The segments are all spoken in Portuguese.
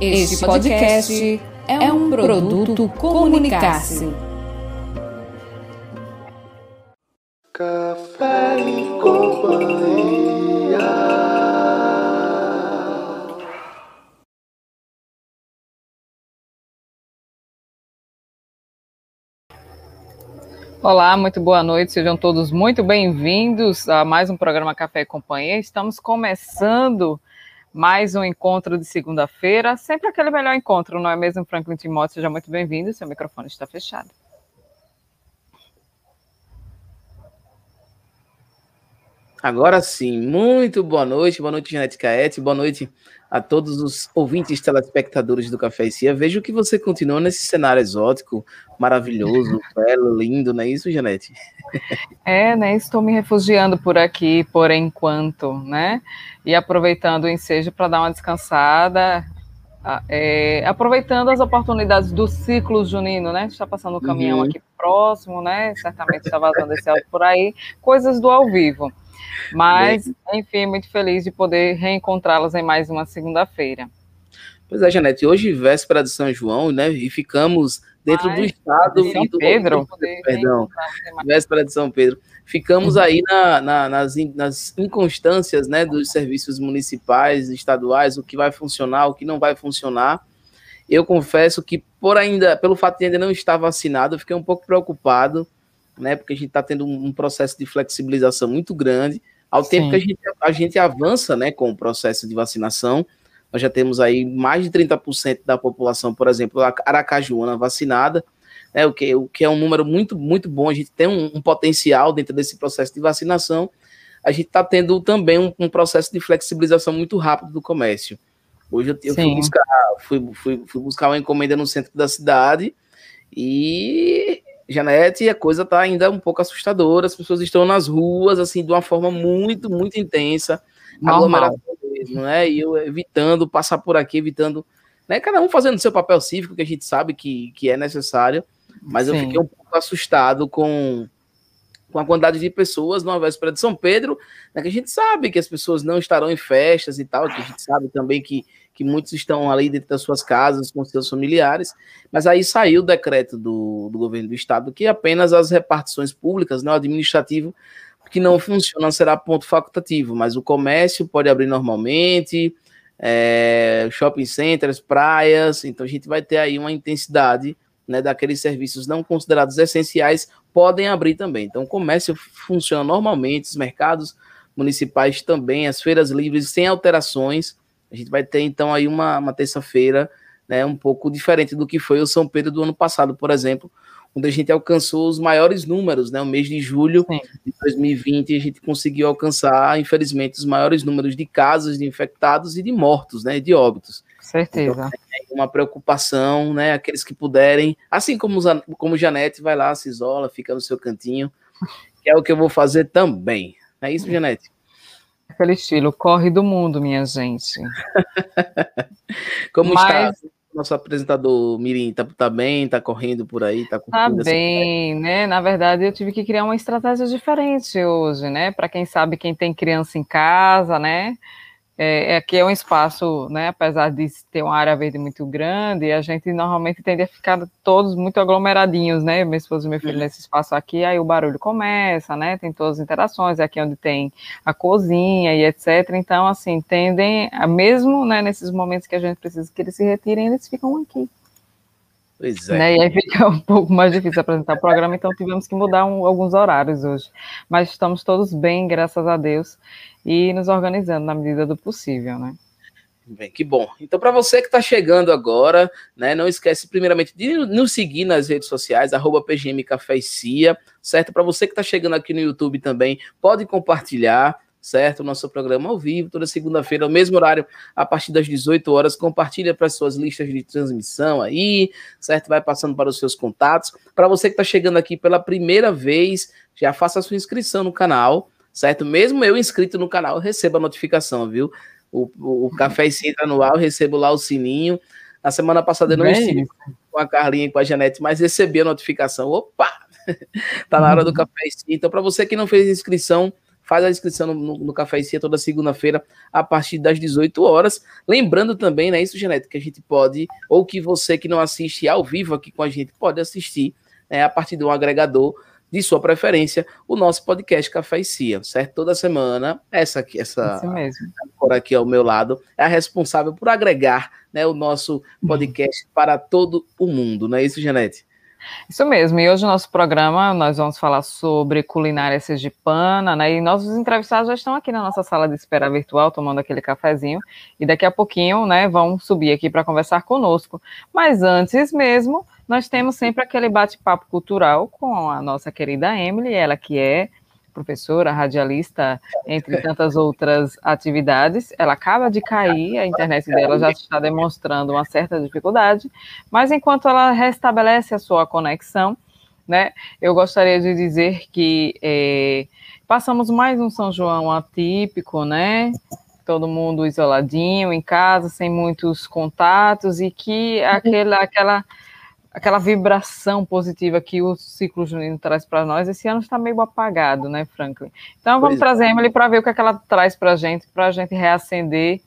Este podcast é um produto Comunicar-se. Café e companhia. Olá, muito boa noite, sejam todos muito bem-vindos a mais um programa Café e Companhia. Estamos começando mais um encontro de segunda-feira, sempre aquele melhor encontro, não é mesmo, Franklin Timóteo? Seja muito bem-vindo, seu microfone está fechado. Agora sim, muito boa noite, boa noite, Janete Caete, boa noite a todos os ouvintes telespectadores do Café e Cia. Vejo que você continua nesse cenário exótico, maravilhoso, belo, lindo, não é isso, Janete? É, né? Estou me refugiando por aqui por enquanto, né? E aproveitando o ensejo para dar uma descansada, é, aproveitando as oportunidades do ciclo junino, né? Está passando um caminhão uhum. aqui próximo, né? Certamente está vazando esse áudio por aí, coisas do ao vivo. Mas, enfim, muito feliz de poder reencontrá-las em mais uma segunda-feira. Pois é, Janete, hoje véspera de São João, né? E ficamos dentro Ai, do estado de São Pedro. Perdão, véspera de São Pedro. Ficamos aí na, na, nas, nas inconstâncias né, dos serviços municipais, estaduais, o que vai funcionar, o que não vai funcionar. Eu confesso que, por ainda, pelo fato de ainda não estar vacinado, eu fiquei um pouco preocupado né? Porque a gente está tendo um, processo de flexibilização muito grande. Ao Sim. tempo que a gente, a gente avança né, com o processo de vacinação, nós já temos aí mais de 30% da população, por exemplo, aracajuana vacinada, né, o, que, o que é um número muito, muito bom. A gente tem um, um potencial dentro desse processo de vacinação. A gente está tendo também um, um, processo de flexibilização muito rápido do comércio. Hoje eu, eu fui, buscar, fui, fui, fui buscar uma encomenda no centro da cidade e Janete, a coisa tá ainda um pouco assustadora, as pessoas estão nas ruas, assim, de uma forma muito, muito intensa, aglomeração mesmo, né, e eu evitando passar por aqui, evitando, né, cada um fazendo o seu papel cívico, que a gente sabe que, que é necessário, mas Sim. eu fiquei um pouco assustado com, com a quantidade de pessoas numa véspera de São Pedro, né, que a gente sabe que as pessoas não estarão em festas e tal, que a gente sabe também que que muitos estão ali dentro das suas casas com seus familiares, mas aí saiu o decreto do, do governo do estado que apenas as repartições públicas, né, o administrativo, que não funciona será ponto facultativo, mas o comércio pode abrir normalmente, é, shopping centers, praias, então a gente vai ter aí uma intensidade né, daqueles serviços não considerados essenciais podem abrir também. Então o comércio funciona normalmente, os mercados municipais também, as feiras livres sem alterações, a gente vai ter então aí uma, uma terça-feira né, um pouco diferente do que foi o São Pedro do ano passado, por exemplo, onde a gente alcançou os maiores números, né? O mês de julho Sim. de 2020 a gente conseguiu alcançar, infelizmente, os maiores números de casos de infectados e de mortos, né? De óbitos. Certeza. Então, é uma preocupação, né? Aqueles que puderem, assim como, como Janete, vai lá, se isola, fica no seu cantinho, que é o que eu vou fazer também. É isso, Janete? Aquele estilo, corre do mundo, minha gente. Como Mas... está? Nosso apresentador Mirim tá, tá bem, tá correndo por aí, tá Tá bem, né? Na verdade, eu tive que criar uma estratégia diferente hoje, né? Para quem sabe, quem tem criança em casa, né? É, aqui é um espaço, né, apesar de ter uma área verde muito grande, a gente normalmente tende a ficar todos muito aglomeradinhos, né, minha esposa e meu filho nesse espaço aqui, aí o barulho começa, né, tem todas as interações, é aqui onde tem a cozinha e etc, então, assim, tendem, a, mesmo, né, nesses momentos que a gente precisa que eles se retirem, eles ficam aqui. Pois é. Né, e aí fica um pouco mais difícil apresentar o programa, então tivemos que mudar um, alguns horários hoje, mas estamos todos bem, graças a Deus, e nos organizando na medida do possível, né? Bem, que bom. Então, para você que está chegando agora, né, não esquece primeiramente de nos seguir nas redes sociais, arroba PGM Café Cia, certo? Para você que está chegando aqui no YouTube também, pode compartilhar, certo? O nosso programa ao vivo, toda segunda-feira, ao mesmo horário, a partir das 18 horas. Compartilha para as suas listas de transmissão aí, certo? Vai passando para os seus contatos. Para você que está chegando aqui pela primeira vez, já faça a sua inscrição no canal, certo? Mesmo eu inscrito no canal, receba a notificação, viu? O, o, o Café e entra no ar, eu recebo lá o sininho. Na semana passada eu não Bem. estive com a Carlinha e com a Janete, mas recebi a notificação. Opa! tá na hora do uhum. Café e Então, para você que não fez inscrição, faz a inscrição no, no, no Café e Cia toda segunda-feira, a partir das 18 horas. Lembrando também, né, isso, Genética, que a gente pode, ou que você que não assiste ao vivo aqui com a gente, pode assistir né, a partir de um agregador de sua preferência, o nosso podcast Café e Cia, certo? Toda semana, essa aqui, essa por aqui ao meu lado, é a responsável por agregar né, o nosso podcast uhum. para todo o mundo, não é isso, Janete? Isso mesmo, e hoje no nosso programa nós vamos falar sobre culinária sergipana, né? E nossos entrevistados já estão aqui na nossa sala de espera virtual, tomando aquele cafezinho, e daqui a pouquinho, né, vão subir aqui para conversar conosco. Mas antes mesmo, nós temos sempre aquele bate-papo cultural com a nossa querida Emily, ela que é professora, radialista, entre tantas outras atividades. Ela acaba de cair, a internet dela já está demonstrando uma certa dificuldade, mas enquanto ela restabelece a sua conexão, né, eu gostaria de dizer que é, passamos mais um São João atípico, né? Todo mundo isoladinho em casa, sem muitos contatos, e que aquela, aquela aquela vibração positiva que o ciclo junino traz para nós, esse ano está meio apagado, né, Franklin? Então vamos pois é. trazer a Emily para ver o que, é que ela traz para a gente, para a gente reacender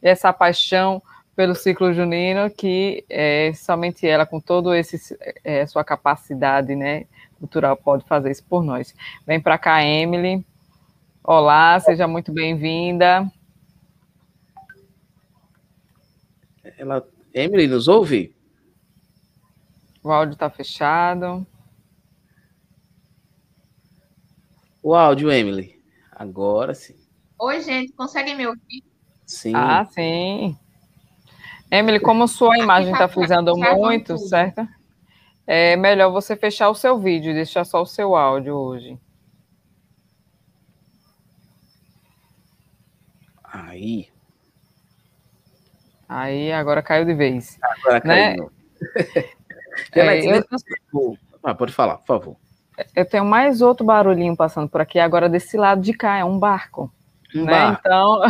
essa paixão pelo ciclo junino, que é, somente ela, com toda esse é, sua capacidade né, cultural, pode fazer isso por nós. Vem para cá, Emily. Olá, seja muito bem-vinda. Ela, Emily, nos ouve? O áudio está fechado. O áudio, Emily. Agora sim. Oi, gente, conseguem me ouvir? Sim. Ah, sim. Emily, como sua imagem está frisando muito, tudo. certo? É melhor você fechar o seu vídeo e deixar só o seu áudio hoje. Aí. Aí, agora caiu de vez. Agora caiu. É, eu... ah, pode falar, por favor. Eu tenho mais outro barulhinho passando por aqui, agora desse lado de cá, é um barco. Um né? barco. Então.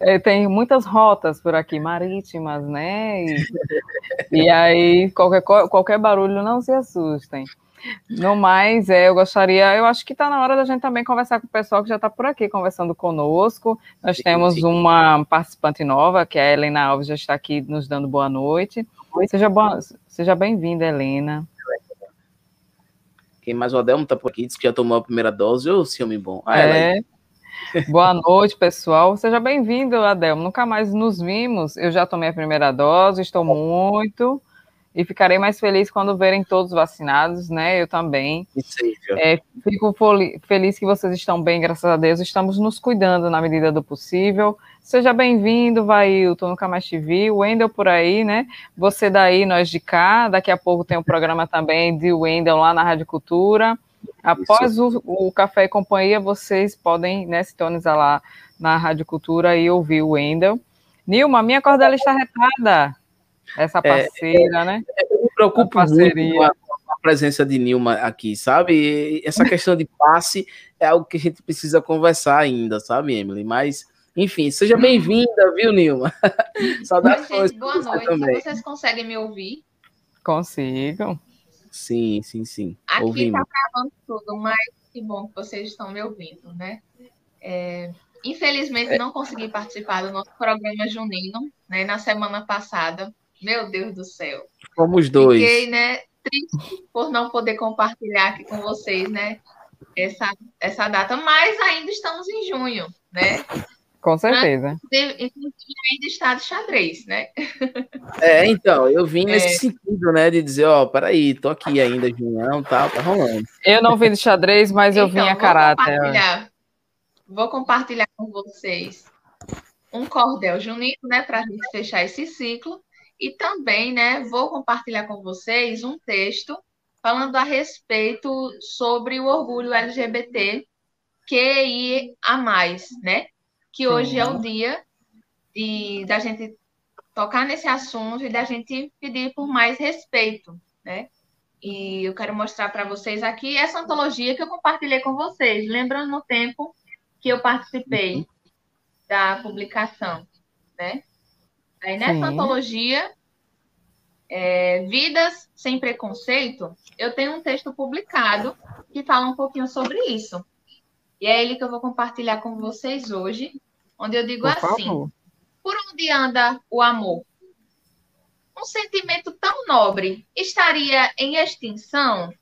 é, tem muitas rotas por aqui, marítimas, né? E, e aí, qualquer, qualquer barulho, não se assustem. No mais, é, eu gostaria, eu acho que está na hora da gente também conversar com o pessoal que já está por aqui conversando conosco. Nós sim, temos sim. uma participante nova, que é a Helena Alves, já está aqui nos dando boa noite. Oi. Seja, boa, seja bem-vinda, Helena. Quem mais o Adelmo está por aqui, disse que já tomou a primeira dose, ô ciúme bom. Ah, é. Boa noite, pessoal. Seja bem-vindo, Adelmo. Nunca mais nos vimos. Eu já tomei a primeira dose, estou muito e ficarei mais feliz quando verem todos vacinados, né? Eu também. É, fico feliz que vocês estão bem, graças a Deus. Estamos nos cuidando na medida do possível. Seja bem-vindo, Vailton, nunca mais te vi. O Wendel por aí, né? Você daí, nós de cá. Daqui a pouco tem um programa também de Wendel lá na Rádio Cultura. Após o, o, Café e Companhia, vocês podem né, sintonizar lá na Rádio Cultura e ouvir o Wendel. Nilma, minha cordela está retada. Essa é, parceira, é, né? Eu me preocupo muito com a, presença de Nilma aqui, sabe? E essa questão de passe é algo que a gente precisa conversar ainda, sabe, Emily? Mas, enfim, seja bem-vinda, viu, Nilma? Saudações. Boa noite. Também. Vocês conseguem me ouvir? Consigo. Sim, sim, sim. Aqui Ouvimos. tá travando tudo, mas que bom que vocês estão me ouvindo, né? É, infelizmente, é. não consegui participar do nosso programa junino, né, na semana passada, meu Deus do céu. Fomos dois. Fiquei, né, triste por não poder compartilhar aqui com vocês, né, essa, essa data, mas ainda estamos em junho, né? Com certeza. Inclusive, ainda está de xadrez, né? É, então, eu vim nesse é. sentido, né, de dizer, ó, peraí, tô aqui ainda, Junhão, tá, tá rolando. Eu não vim de xadrez, mas então, eu vim a caráter. Compartilhar, vou compartilhar com vocês um cordel junino, né, para a gente fechar esse ciclo. E também, né, vou compartilhar com vocês um texto falando a respeito sobre o orgulho LGBT que a mais, né? Que hoje Sim. é o dia de, da gente tocar nesse assunto e da gente pedir por mais respeito, né? E eu quero mostrar para vocês aqui essa antologia que eu compartilhei com vocês, lembrando no tempo que eu participei uhum. da publicação, né? Aí nessa Sim. antologia, é, Vidas Sem Preconceito, eu tenho um texto publicado que fala um pouquinho sobre isso. E é ele que eu vou compartilhar com vocês hoje, onde eu digo Por assim: favor. por onde anda o amor? Um sentimento tão nobre estaria em extinção?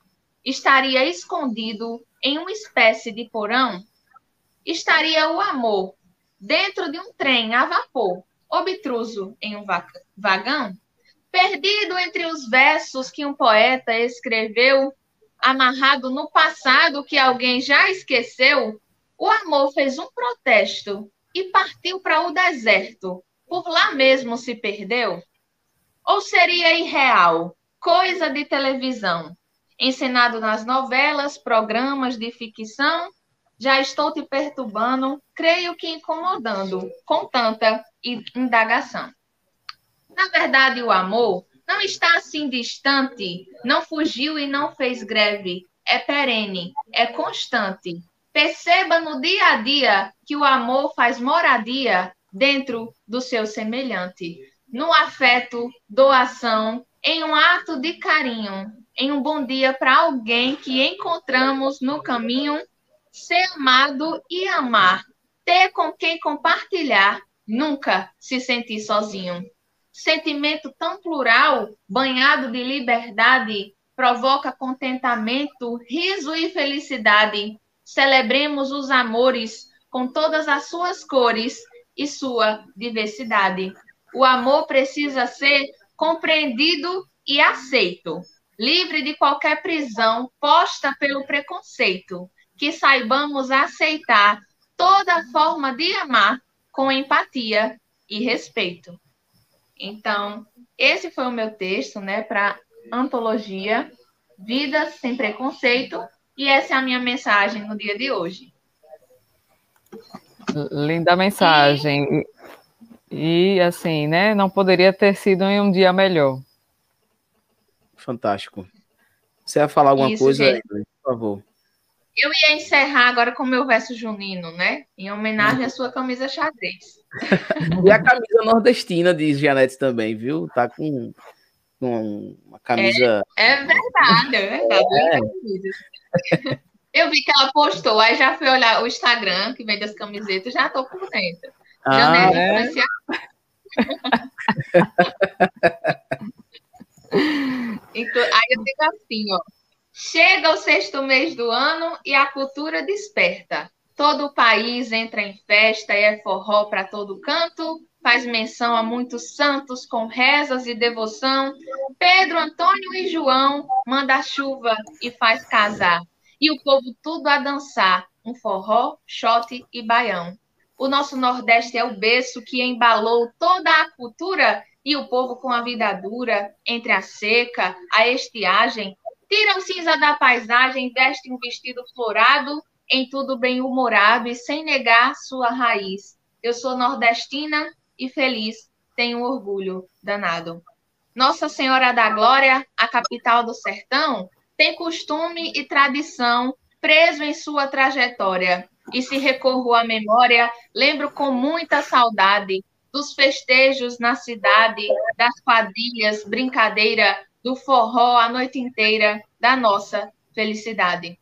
Estaria escondido em uma espécie de porão? Estaria o amor dentro de um trem a vapor, obtruso em um va- vagão? Perdido entre os versos que um poeta escreveu, amarrado no passado que alguém já esqueceu, o amor fez um protesto e partiu para o deserto. Por lá mesmo se perdeu? Ou seria irreal, coisa de televisão, encenado nas novelas, programas de ficção? Já estou te perturbando, creio que incomodando, com tanta indagação. Na verdade, o amor não está assim distante, não fugiu e não fez greve. É perene, é constante. Perceba no dia a dia que o amor faz moradia dentro do seu semelhante. No afeto, doação, em um ato de carinho, em um bom dia para alguém que encontramos no caminho, ser amado e amar, ter com quem compartilhar, nunca se sentir sozinho sentimento tão plural, banhado de liberdade, provoca contentamento, riso e felicidade. Celebremos os amores com todas as suas cores e sua diversidade. O amor precisa ser compreendido e aceito, livre de qualquer prisão posta pelo preconceito. Que saibamos aceitar toda forma de amar com empatia e respeito. Então, esse foi o meu texto, né, para antologia Vida sem preconceito, e essa é a minha mensagem no dia de hoje. Linda mensagem. E, e, assim, né? Não poderia ter sido em um dia melhor. Fantástico. Você ia falar alguma Isso, coisa, gente. Por favor. Eu ia encerrar agora com o meu verso junino, né? Em homenagem à sua camisa xadrez. E a camisa nordestina, diz Janete também, viu? Tá com, com uma camisa. É verdade, é verdade. camisa. Eu vi que ela postou, aí já fui olhar o Instagram, que vende as camisetas, já tô por dentro. Ah, Janete é? Então, aí eu digo assim, ó. Chega o sexto mês do ano e a cultura desperta. Todo o país entra em festa e é forró para todo canto. Faz menção a muitos santos com rezas e devoção. Pedro, Antônio e João manda chuva e faz casar. E o povo tudo a dançar. Um forró, shot e baião. O nosso Nordeste é o berço que embalou toda a cultura e o povo com a vida dura, entre a seca, a estiagem, tira o cinza da paisagem, veste um vestido florado, em tudo bem-humorado e sem negar sua raiz. Eu sou nordestina e feliz, tenho orgulho danado. Nossa Senhora da Glória, a capital do sertão, tem costume e tradição preso em sua trajetória. E se recorro à memória, lembro com muita saudade dos festejos na cidade, das quadrilhas, brincadeira, do forró a noite inteira, da nossa felicidade.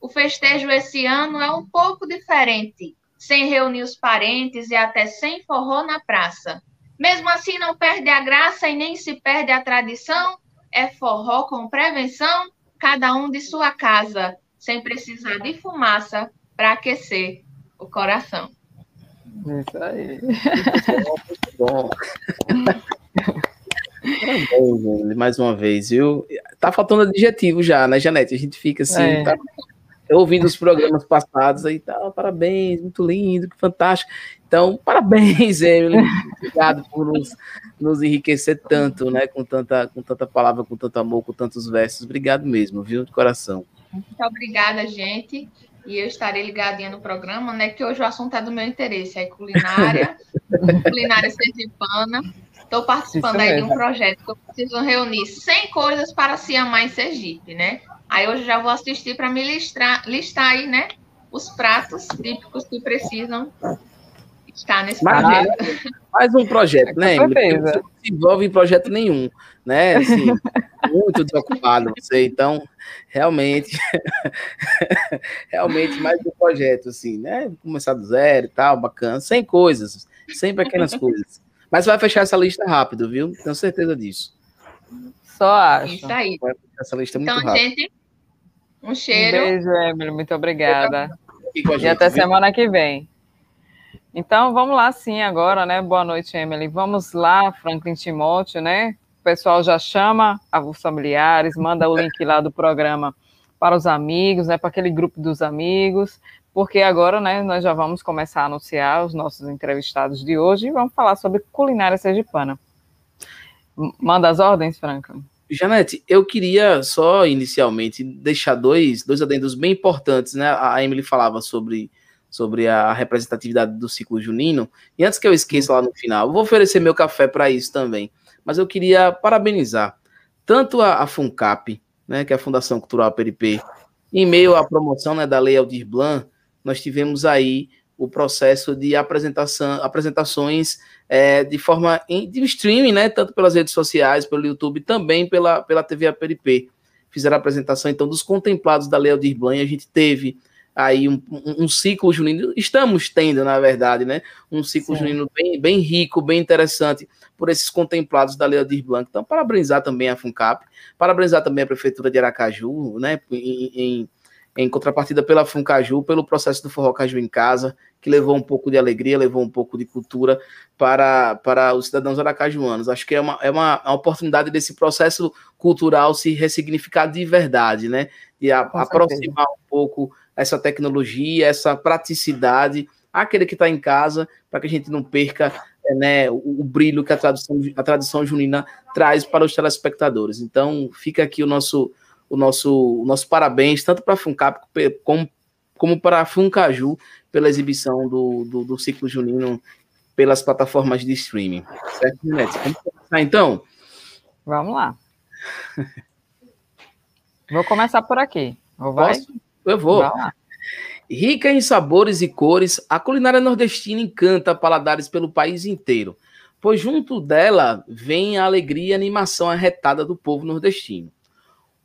O festejo esse ano é um pouco diferente, sem reunir os parentes e até sem forró na praça. Mesmo assim, não perde a graça e nem se perde a tradição. É forró com prevenção, cada um de sua casa, sem precisar de fumaça para aquecer o coração. Isso aí. Bom. Parabéns, mais uma vez, viu? Tá faltando adjetivo já, né, Janete? A gente fica assim, É. tá ouvindo os programas passados aí, tá, parabéns, muito lindo, que fantástico. Então, parabéns, Evelyn. Obrigado por nos, nos enriquecer tanto, né? Com tanta, com tanta palavra, com tanto amor, com tantos versos. Obrigado mesmo, viu? De coração. Muito obrigada, gente. E eu estarei ligadinha no programa, né? Que hoje o assunto é do meu interesse, é culinária, culinária sergipana. Estou participando aí de um projeto que eu preciso reunir 100 coisas para se amar em Sergipe, né? Aí hoje já vou assistir para me listar, listar aí, né? Os pratos típicos que precisam estar nesse Mas- projeto. Mais um projeto, né. Você não se envolve em projeto nenhum, né? Assim, muito desocupado você, então, realmente, realmente mais um projeto, assim, né? Começar do zero e tal, bacana, sem coisas, sem pequenas coisas. Mas vai fechar essa lista rápido, viu? Tenho certeza disso. Só acho. Isso aí. Vai fechar essa lista muito Então, rápido. gente, um Um cheiro. beijo, Emily. Muito obrigada. A E gente, até viu? semana que vem. Então, vamos lá sim agora, né? Boa noite, Emily. Vamos lá, Franklin Timóteo, né? O pessoal já chama os familiares, manda o link lá do programa para os amigos, né? Para aquele grupo dos amigos, porque agora, né, nós já vamos começar a anunciar os nossos entrevistados de hoje e vamos falar sobre culinária sergipana. Manda as ordens, Franklin. Janete, eu queria só inicialmente deixar dois, dois adendos bem importantes, né? A Emily falava sobre, sobre a representatividade do ciclo junino, e antes que eu esqueça lá no final, vou oferecer meu café para isso também, mas eu queria parabenizar tanto a, a FUNCAP, né, que é a Fundação Cultural Peripê, em meio à promoção né, da Lei Aldir Blanc, nós tivemos aí o processo de apresentação, apresentações é, de forma em, de streaming, né, tanto pelas redes sociais, pelo YouTube, também pela, pela TV APRP. Fizeram a apresentação, então, dos contemplados da Lei Aldir Blanc, a gente teve aí um, um, um ciclo junino, estamos tendo, na verdade, né, um ciclo Sim. junino bem, bem rico, bem interessante, por esses contemplados da Lei Aldir Blanc. Então, parabenizar também a FUNCAP, parabenizar também a Prefeitura de Aracaju, né, em, em, em contrapartida pela FUNCAJU, pelo processo do Forró Caju em Casa, que levou um pouco de alegria, levou um pouco de cultura para, para os cidadãos aracajuanos. Acho que é uma, é uma, uma oportunidade desse processo cultural se ressignificar de verdade, né? De a, aproximar um pouco essa tecnologia, essa praticidade àquele que está em casa, para que a gente não perca é, né, o, o brilho que a tradição, a tradição junina traz para os telespectadores. Então, fica aqui o nosso, o nosso, o nosso parabéns, tanto para a FUNCAP como, como para a FUNCAJU, pela exibição do, do, do ciclo junino pelas plataformas de streaming. Certo, Janete? Vamos começar então? Vamos lá. Vou começar por aqui. Posso? Eu vou. Rica em sabores e cores, a culinária nordestina encanta paladares pelo país inteiro, pois junto dela vem a alegria e animação arretada do povo nordestino.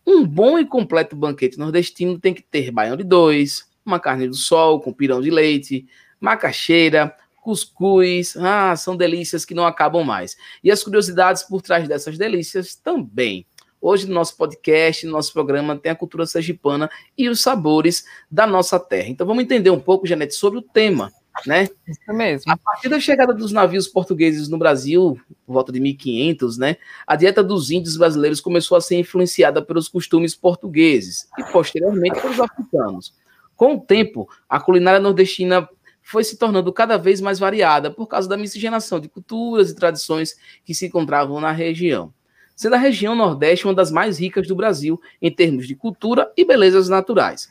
Um bom e completo banquete nordestino tem que ter baião de dois, uma carne do sol com pirão de leite, macaxeira, cuscuz, ah, são delícias que não acabam mais. E as curiosidades por trás dessas delícias também. Hoje no nosso podcast, no nosso programa, tem a cultura sergipana e os sabores da nossa terra. Então vamos entender um pouco, Janete, sobre o tema, né? Isso mesmo. A partir da chegada dos navios portugueses no Brasil, por volta de 1500, né, a dieta dos índios brasileiros começou a ser influenciada pelos costumes portugueses e posteriormente pelos africanos. Com o tempo, a culinária nordestina foi se tornando cada vez mais variada por causa da miscigenação de culturas e tradições que se encontravam na região. Sendo a região Nordeste uma das mais ricas do Brasil em termos de cultura e belezas naturais.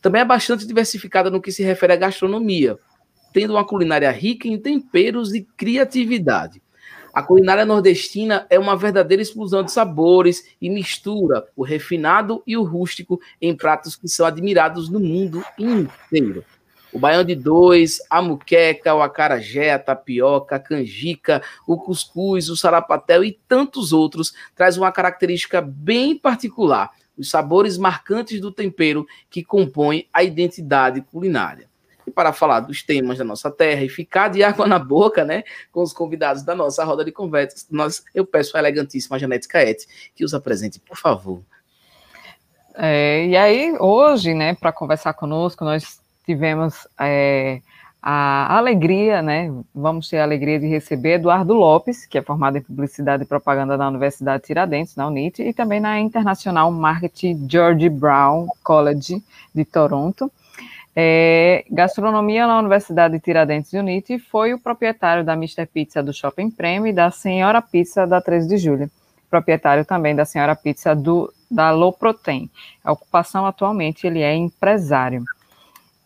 Também é bastante diversificada no que se refere à gastronomia, tendo uma culinária rica em temperos e criatividade. A culinária nordestina é uma verdadeira explosão de sabores e mistura o refinado e o rústico em pratos que são admirados no mundo inteiro. O baião de dois, a muqueca, o acarajé, a tapioca, a canjica, o cuscuz, o sarapatel e tantos outros traz uma característica bem particular, os sabores marcantes do tempero que compõem a identidade culinária. E para falar dos temas da nossa terra e ficar de água na boca, né, com os convidados da nossa roda de conversa, nós, eu peço a elegantíssima Janete Caete que os apresente, por favor. É, e aí, hoje, né, para conversar conosco, nós tivemos é, a alegria, né, vamos ter a alegria de receber Eduardo Lopes, que é formado em Publicidade e Propaganda na Universidade Tiradentes, na UNIT, e também na International Marketing George Brown College de Toronto. É, gastronomia na Universidade Tiradentes e UNIT, foi o proprietário da Mr. Pizza do Shopping Prêmio e da Senhora Pizza da 13 de julho. Proprietário também da Senhora Pizza do, da Loprotein. A ocupação atualmente ele é empresário.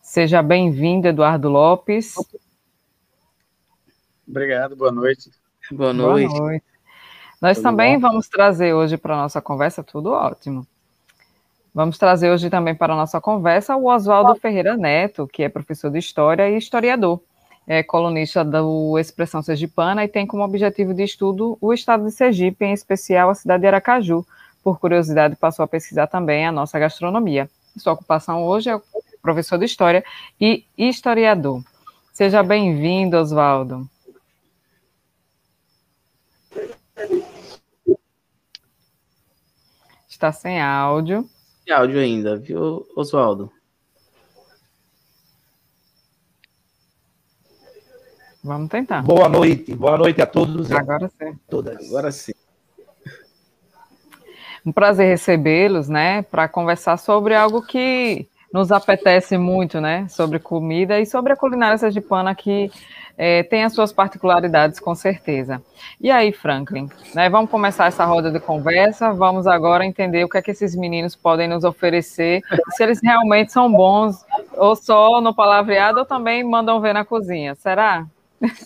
Seja bem-vindo, Eduardo Lopes. Obrigado, boa noite. Boa noite. Boa noite. Nós Tudo também bom? vamos trazer hoje para a nossa conversa, tudo ótimo. Vamos trazer hoje também para a nossa conversa o Oswaldo Ferreira Neto, que é professor de História e historiador. É colunista do Expressão Sergipana e tem como objetivo de estudo o estado de Sergipe, em especial a cidade de Aracaju, por curiosidade, passou a pesquisar também a nossa gastronomia. Sua ocupação hoje é professor de História e historiador. Seja bem-vindo, Oswaldo. Está sem áudio. Sem áudio ainda, viu, Oswaldo? Vamos tentar. Boa noite, boa noite a todos. Agora sim. Todas. Agora sim. Um prazer recebê-los, né, para conversar sobre algo que nos apetece muito, né, sobre comida e sobre a culinária sergipana que é, tem as suas particularidades, com certeza. E aí, Franklin, né, vamos começar essa roda de conversa, vamos agora entender o que é que esses meninos podem nos oferecer, se eles realmente são bons, ou só no palavreado, ou também mandam ver na cozinha, será?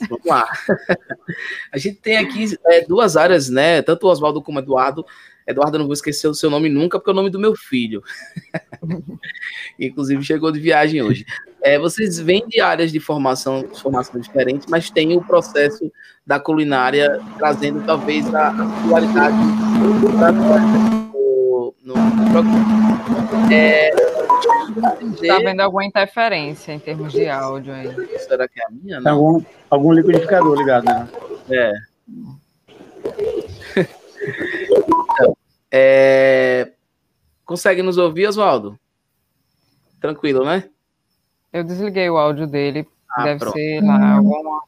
Vamos lá. A gente tem aqui é, duas áreas, né? Tanto o Oswaldo como o Eduardo. Eduardo, eu não vou esquecer o seu nome nunca, porque é o nome do meu filho. Inclusive, chegou de viagem hoje. É, vocês vêm de áreas de formação, formação diferentes, mas tem o processo da culinária trazendo talvez a, a qualidade no, no, no programa. É, Está vendo alguma interferência em termos de áudio aí? Será que é a minha? Algum, algum liquidificador ligado, né? É. é... Consegue nos ouvir, Oswaldo? Tranquilo, né? Eu desliguei o áudio dele. Ah, Deve pronto. ser lá alguma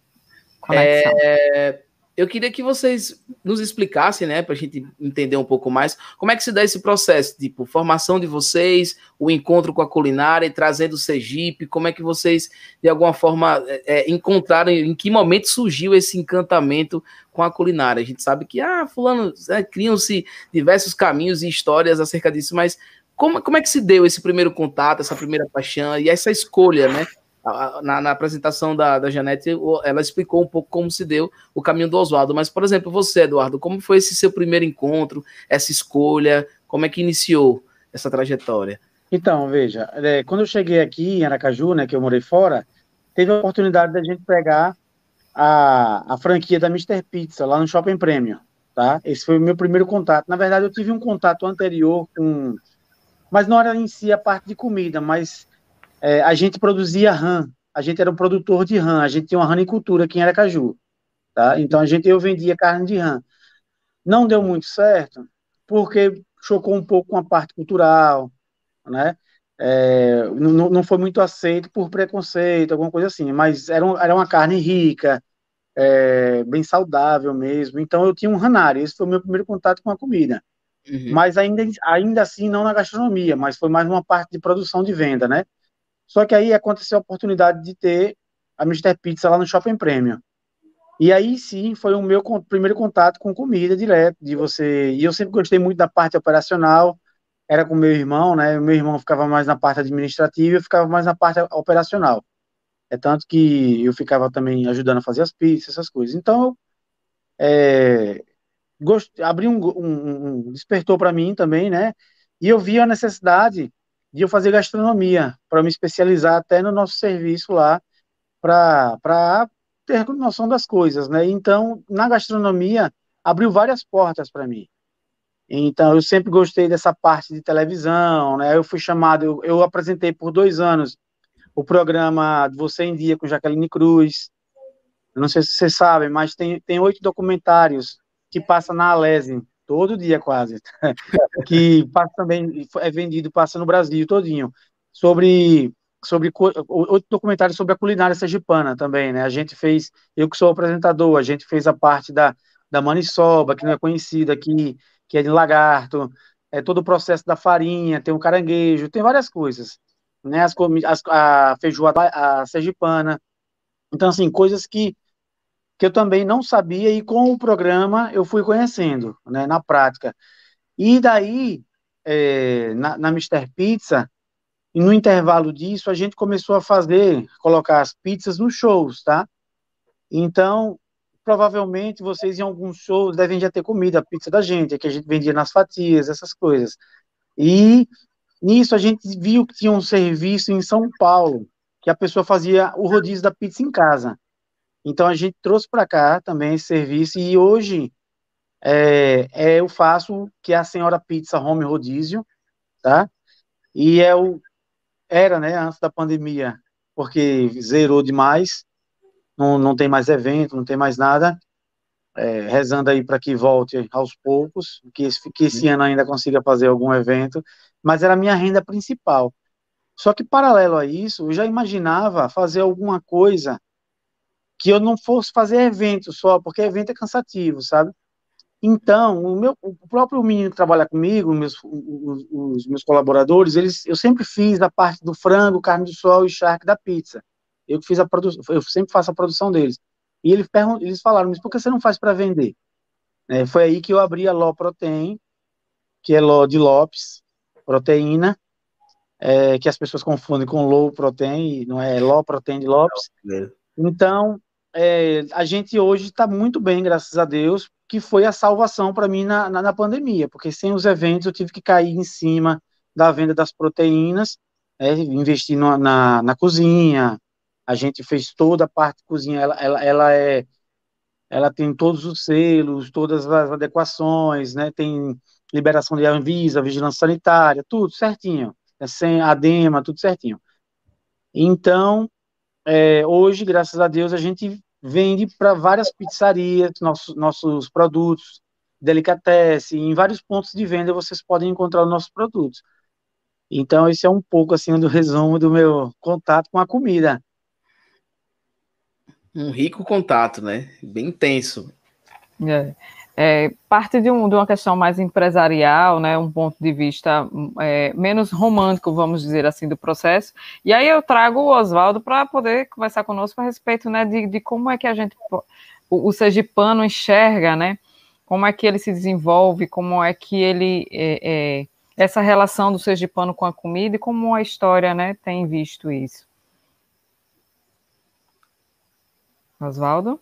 conexão. É, eu queria que vocês nos explicassem, né, para a gente entender um pouco mais, como é que se dá esse processo, tipo, formação de vocês, o encontro com a culinária trazendo o Sergipe, como é que vocês, de alguma forma, é, é, encontraram, em que momento surgiu esse encantamento com a culinária? A gente sabe que, ah, fulano, é, criam-se diversos caminhos e histórias acerca disso, mas como, como é que se deu esse primeiro contato, essa primeira paixão e essa escolha, né, na, na, apresentação da, da Janete, ela explicou um pouco como se deu o caminho do Oswaldo. Mas, por exemplo, você, Eduardo, como foi esse seu primeiro encontro, essa escolha? Como é que iniciou essa trajetória? Então, veja, é, quando eu cheguei aqui em Aracaju, né, que eu morei fora, teve a oportunidade da gente pegar a, a franquia da Mr. Pizza lá no Shopping Premium, tá? Esse foi o meu primeiro contato. Na verdade, eu tive um contato anterior com... Mas não era em si a parte de comida, mas é, a gente produzia rã, a gente era um produtor de rã, a gente tinha uma ranicultura aqui em Aracaju, tá? Então a gente eu vendia carne de rã. Não deu muito certo, porque chocou um pouco com a parte cultural, né? É, não, não foi muito aceito por preconceito, alguma coisa assim, mas era, um, era uma carne rica, é, bem saudável mesmo. Então eu tinha um ranário, esse foi o meu primeiro contato com a comida. Uhum. Mas ainda, ainda assim, não na gastronomia, mas foi mais uma parte de produção de venda, né? Só que aí aconteceu a oportunidade de ter a Mr. Pizza lá no Shopping Premium. E aí sim foi o meu primeiro contato com comida direto, de você. E eu sempre gostei muito da parte operacional, era com meu irmão, né? Meu irmão ficava mais na parte administrativa, eu ficava mais na parte operacional. É tanto que eu ficava também ajudando a fazer as pizzas, essas coisas. Então, é, gost... abri um, um, um despertou para mim também, né? E eu vi a necessidade de eu fazer gastronomia, para me especializar até no nosso serviço lá, para ter noção das coisas, né? Então, na gastronomia, abriu várias portas para mim. Então, eu sempre gostei dessa parte de televisão, né? Eu fui chamado, eu, eu apresentei por dois anos o programa Você em Dia com Jaqueline Cruz. Não sei se vocês sabem, mas tem, tem oito documentários que passa na Alese, todo dia quase, que passa também, é vendido, passa no Brasil todinho, sobre, sobre outro documentário sobre a culinária sergipana também, né, a gente fez, eu que sou apresentador, a gente fez a parte da, da maniçoba, que não é conhecida aqui, que é de lagarto, é todo o processo da farinha, tem o caranguejo, tem várias coisas, né, as, as, a feijoada a sergipana, então, assim, coisas que que eu também não sabia e com o programa eu fui conhecendo, né, na prática. E daí, é, na, na Mr. Pizza, e no intervalo disso, a gente começou a fazer, colocar as pizzas nos shows, tá? Então, provavelmente vocês em alguns shows devem já ter comido a pizza da gente, que a gente vendia nas fatias, essas coisas. E nisso a gente viu que tinha um serviço em São Paulo, que a pessoa fazia o rodízio da pizza em casa. Então a gente trouxe para cá também esse serviço e hoje é, é, eu faço que é a Senhora Pizza Home Rodízio, tá? E é o era, né, antes da pandemia, porque zerou demais, não, não tem mais evento, não tem mais nada. É, rezando aí para que volte aos poucos, que esse, que esse ano ainda consiga fazer algum evento, mas era a minha renda principal. Só que, paralelo a isso, eu já imaginava fazer alguma coisa que eu não fosse fazer evento só, porque evento é cansativo, sabe? Então, o, meu, o próprio menino que trabalha comigo, meus, os, os, meus colaboradores, eles, eu sempre fiz a parte do frango, carne do sol e charque da pizza. Eu fiz a produção, eu sempre faço a produção deles. E eles, eles falaram, mas por que você não faz para vender? É, foi aí que eu abri a Ló Protein, que é Ló de Lopes, proteína, é, que as pessoas confundem com low protein, não é Ló Protein de Lopes. Então, é, a gente hoje está muito bem, graças a Deus, que foi a salvação para mim na, na, na, pandemia, porque sem os eventos eu tive que cair em cima da venda das proteínas, é, investir no, na, na cozinha, a gente fez toda a parte de cozinha, ela, ela, ela é ela tem todos os selos, todas as adequações, né, tem liberação de Anvisa, vigilância sanitária, tudo certinho, é sem adema, tudo certinho. Então, é, hoje, graças a Deus, a gente vende para várias pizzarias nossos, nossos produtos, delicatessen, em vários pontos de venda vocês podem encontrar os nossos produtos. Então, esse é um pouco assim do resumo do meu contato com a comida. Um rico contato, né? Bem intenso. É é, parte de, um, de, uma questão mais empresarial, né, um ponto de vista é, menos romântico, vamos dizer assim, do processo. E aí eu trago o Oswaldo para poder conversar conosco a respeito né, de, de, como é que a gente, o, o sergipano enxerga, né, como é que ele se desenvolve, como é que ele, é, é essa relação do sergipano com a comida e como a história né, tem visto isso. Oswaldo?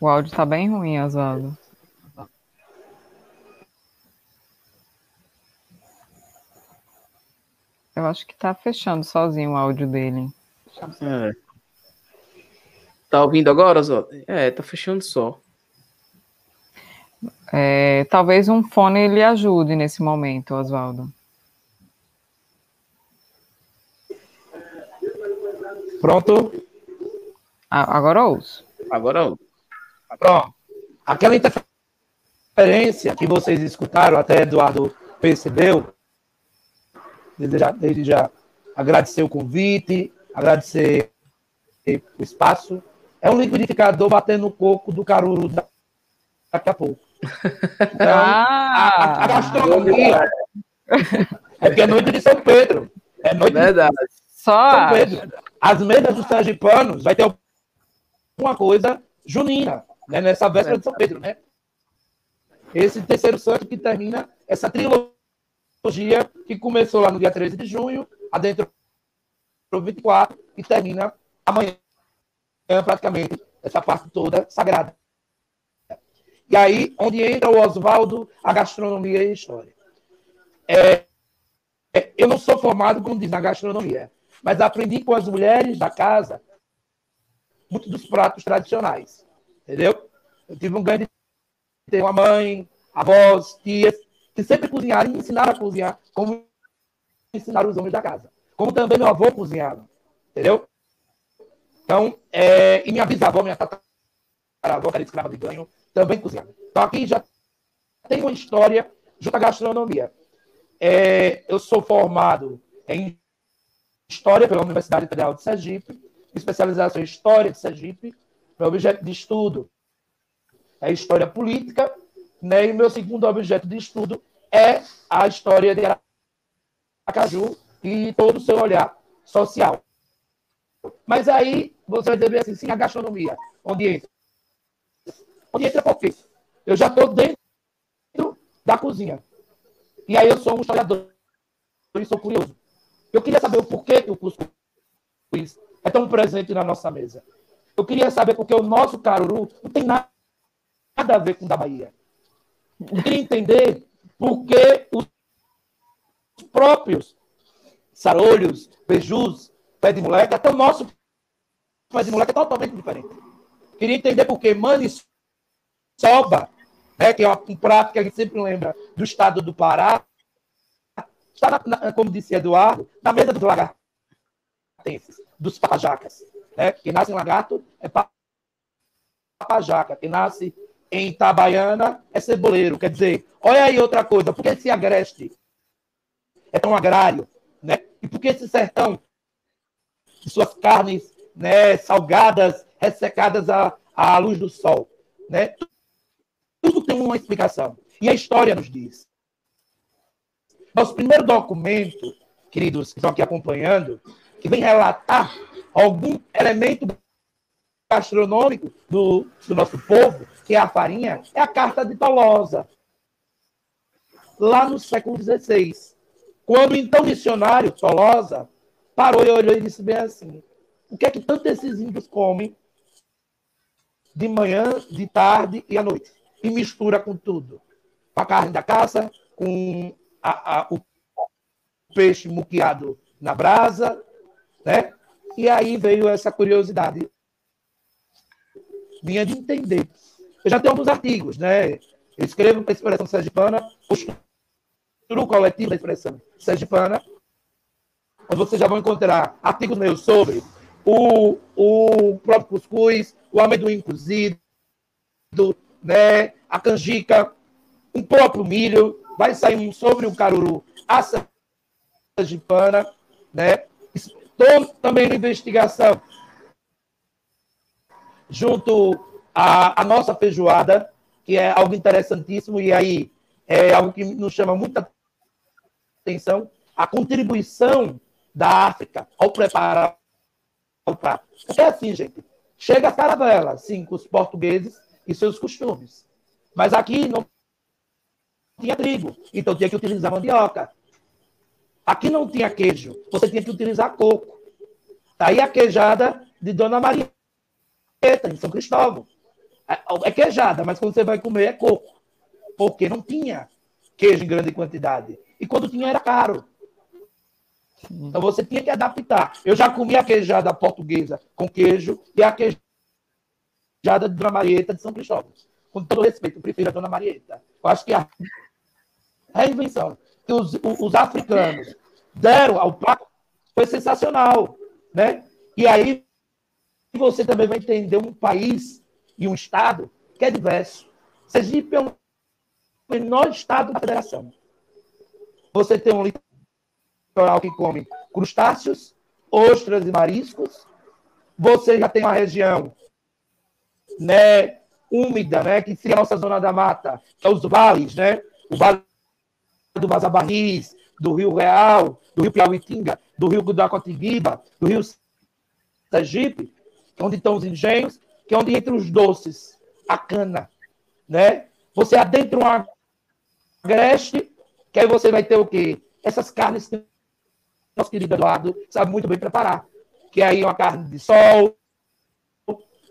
O áudio tá bem ruim, Oswaldo. Eu acho que tá fechando sozinho o áudio dele. É. Tá ouvindo agora, Oswaldo? É, tá fechando só. É, talvez um fone lhe ajude nesse momento, Oswaldo. Pronto? Agora ouço. Agora ouço. Pronto. Aquela interferência que vocês escutaram, até Eduardo percebeu, desde já, desde já agradecer o convite, agradecer o espaço. É um liquidificador batendo no coco do caruru daqui a pouco. Então, ah, a, a, gastronomia é porque é noite de São Pedro. É noite Verdade. de São Pedro. As mesas dos sergipanos vai ter alguma coisa junina né, nessa véspera de São Pedro, né? Esse terceiro santo que termina essa trilogia que começou lá no dia 13 de junho, adentro 24 e termina amanhã, praticamente, essa parte toda sagrada. E aí, onde entra o Oswaldo, a gastronomia e a história. É, é, eu não sou formado, como diz, na gastronomia, mas aprendi com as mulheres da casa muitos dos pratos tradicionais. Entendeu? Eu tive um grande ter uma mãe, avós, tias, que sempre cozinharam e ensinaram a cozinhar, como ensinaram os homens da casa. Como também meu avô cozinhava. Entendeu? Então, é, e minha bisavó, minha tataravó, que era escrava de ganho, também cozinhava. Então, aqui já tem uma história junto à gastronomia. É, eu sou formado em História pela Universidade Federal de Sergipe, especialização em História de Sergipe, meu objeto de estudo é história política, né? e meu segundo objeto de estudo é a história de Aracaju e todo o seu olhar social. Mas aí você vai dizer assim, sim, a gastronomia, onde entra? Onde entra quê? Eu já estou dentro da cozinha. E aí eu sou um historiador e sou curioso. Eu queria saber o porquê que o cuscuz é tão presente na nossa mesa. Eu queria saber porque o nosso caruru não tem nada a ver com o da Bahia. Eu queria entender por que os próprios sarolhos, beijus, pé de moleque, até o nosso pé de moleque é totalmente diferente. Queria entender por que maniçoba, né, que é um prato que a gente sempre lembra do estado do Pará, está, na, na, como disse Eduardo, na mesa dos lagartenses, dos papajacas. Né? Quem nasce em lagarto é papajaca, quem nasce em Itabaiana é ceboleiro. Quer dizer, olha aí outra coisa, por que esse agreste é tão agrário? Né? E por que esse sertão, suas carnes né, salgadas, ressecadas à, à luz do sol? Né? Tudo tem uma explicação. E a história nos diz. Nosso primeiro documento, queridos que estão aqui acompanhando, que vem relatar algum elemento gastronômico do, do nosso povo, que é a farinha, é a Carta de Tolosa, lá no século XVI. Quando então missionário Tolosa parou e olhou e disse bem assim: o que é que tanto esses índios comem de manhã, de tarde e à noite? E mistura com tudo. Com a carne da caça, com a, a, o peixe muqueado na brasa, né? E aí veio essa curiosidade minha de entender. Eu já tenho alguns artigos, né? Eu escrevo para a expressão sergipana, o coletivo da expressão sergipana, onde vocês já vão encontrar artigos meus sobre o, o próprio cuscuz, o amendoim cozido, né? a canjica, um próprio milho, vai sair um sobre o caruru, a sergipana, né? Estou também na investigação junto à, à, nossa feijoada, que é algo interessantíssimo, e aí é algo que nos chama muita atenção, a contribuição da África ao preparar o prato. É assim, gente. Chega a caravela, sim, com os portugueses e seus costumes. Mas aqui não tinha trigo, então tinha que utilizar mandioca. Aqui não tinha queijo, você tinha que utilizar coco. Daí a queijada de Dona Maria em São Cristóvão. É, é queijada, mas quando você vai comer é coco. Porque não tinha queijo em grande quantidade. E quando tinha era caro. Então você tinha que adaptar. Eu já comi a queijada portuguesa com queijo e a queijada de Dona Marieta de São Cristóvão. Com todo respeito, eu prefiro a Dona Marieta. Eu acho que a reinvenção que os, os africanos deram ao prato foi sensacional. Né? E aí você também vai entender um país e um estado que é diverso. Sergipe é o menor estado da federação. Você tem um litoral que come crustáceos, ostras e mariscos. Você já tem uma região né, úmida, né, que seria a nossa zona da mata, que é os vales, né? O vale do Vazabarris, do Rio Real, do Rio Piauitinga, do Rio Gudacotinguiba, do Rio Sergipe, é onde estão os engenhos, que é onde entra os doces, a cana, né? Você adentra um agreste, que aí você vai ter o quê? Essas carnes que nosso querido Eduardo sabe muito bem preparar, que aí é uma carne de sol,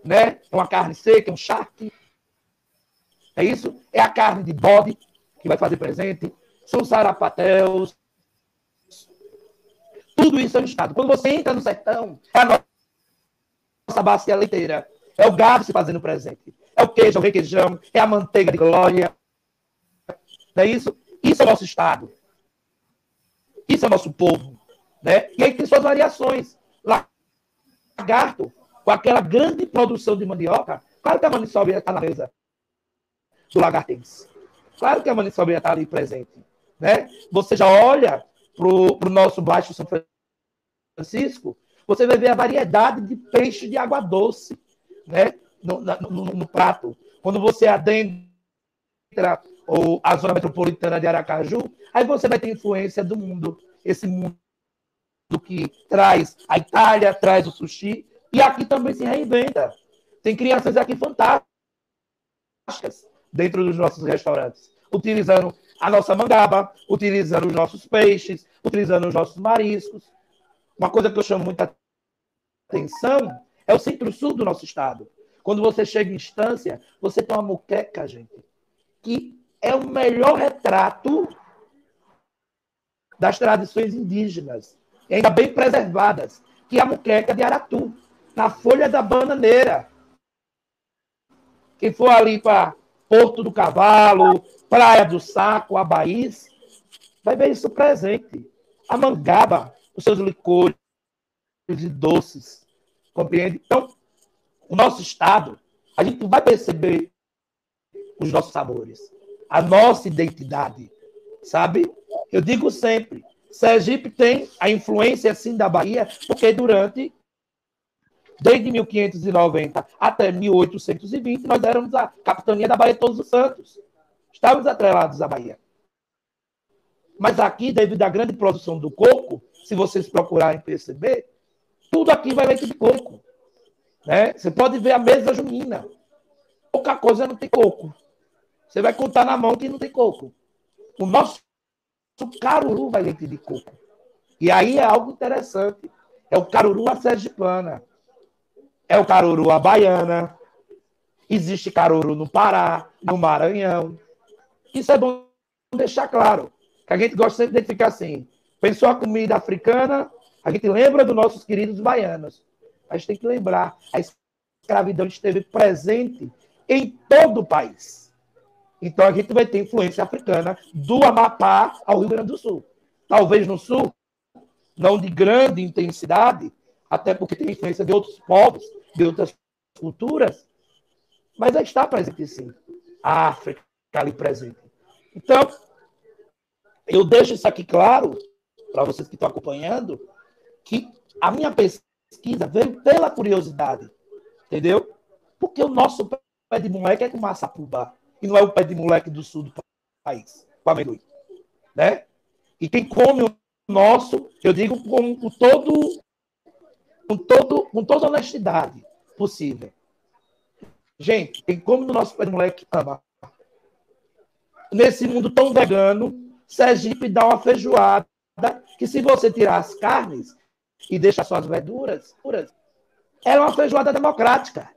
né? É uma carne seca, é um charque. É isso? É a carne de bode, que vai fazer presente. São sarapatéus. Tudo isso é um estado. Quando você entra no sertão, é a nossa bacia leiteira. É o gado se fazendo presente. É o queijo, é o requeijão, é a manteiga de glória. Não é isso? Isso é o nosso Estado. Isso é o nosso povo. Né? E aí tem suas variações. Lagarto, com aquela grande produção de mandioca, claro que a maniçoba ia estar na mesa do lagartense. Claro que a maniçoba ia estar ali presente. Né? Você já olha para o nosso Baixo São Francisco, você vai ver a variedade de peixe de água doce né? no, no, no prato. Quando você adentra ou a zona metropolitana de Aracaju, aí você vai ter influência do mundo. Esse mundo que traz a Itália, traz o sushi, e aqui também se reinventa. Tem crianças aqui fantásticas dentro dos nossos restaurantes, utilizando a nossa mangaba, utilizando os nossos peixes, utilizando os nossos mariscos. Uma coisa que eu chamo muita atenção é o centro-sul do nosso estado. Quando você chega em instância, você tem uma muqueca, gente, que é o melhor retrato das tradições indígenas. ainda bem preservadas, que é a muqueca de Aratu, na folha da bananeira. Quem for ali para Porto do Cavalo, Praia do Saco, Abaís, vai ver isso presente. A mangaba, os seus licores e doces, compreende? Então, o nosso estado, a gente vai perceber os nossos sabores, a nossa identidade, sabe? Eu digo sempre, Sergipe tem a influência, assim, da Bahia, porque durante, desde 1590 até 1820, nós éramos a capitania da Bahia Todos os Santos. Estávamos atrelados à Bahia. Mas aqui, devido à grande produção do coco, se vocês procurarem perceber, tudo aqui vai leite de coco. Né? Você pode ver a mesa junina. Pouca coisa não tem coco. Você vai contar na mão que não tem coco. O nosso caruru vai leite de coco. E aí é algo interessante. É o caruru a sergipana. É o caruru a baiana. Existe caruru no Pará, no Maranhão. Isso é bom deixar claro. Que a gente gosta sempre de identificar assim. Pensou a comida africana, a gente lembra dos nossos queridos baianos. Gente tem que lembrar, a escravidão esteve presente em todo o país. Então a gente vai ter influência africana do Amapá ao Rio Grande do Sul. Talvez no Sul, não de grande intensidade, até porque tem influência de outros povos, de outras culturas, mas aí está presente sim. A África ali presente. Então, eu deixo isso aqui claro para vocês que estão acompanhando, que a minha pesquisa veio pela curiosidade, entendeu? Porque o nosso pé de moleque é com maçapubá e não é o pé de moleque do sul do país, com amendoim. Né? E quem come o nosso, eu digo com, com todo, com, todo, com toda honestidade possível. Gente, quem come o nosso moleque ama. Nesse mundo tão vegano, Sergipe dá uma feijoada que se você tirar as carnes e deixar só as verduras, é uma feijoada democrática.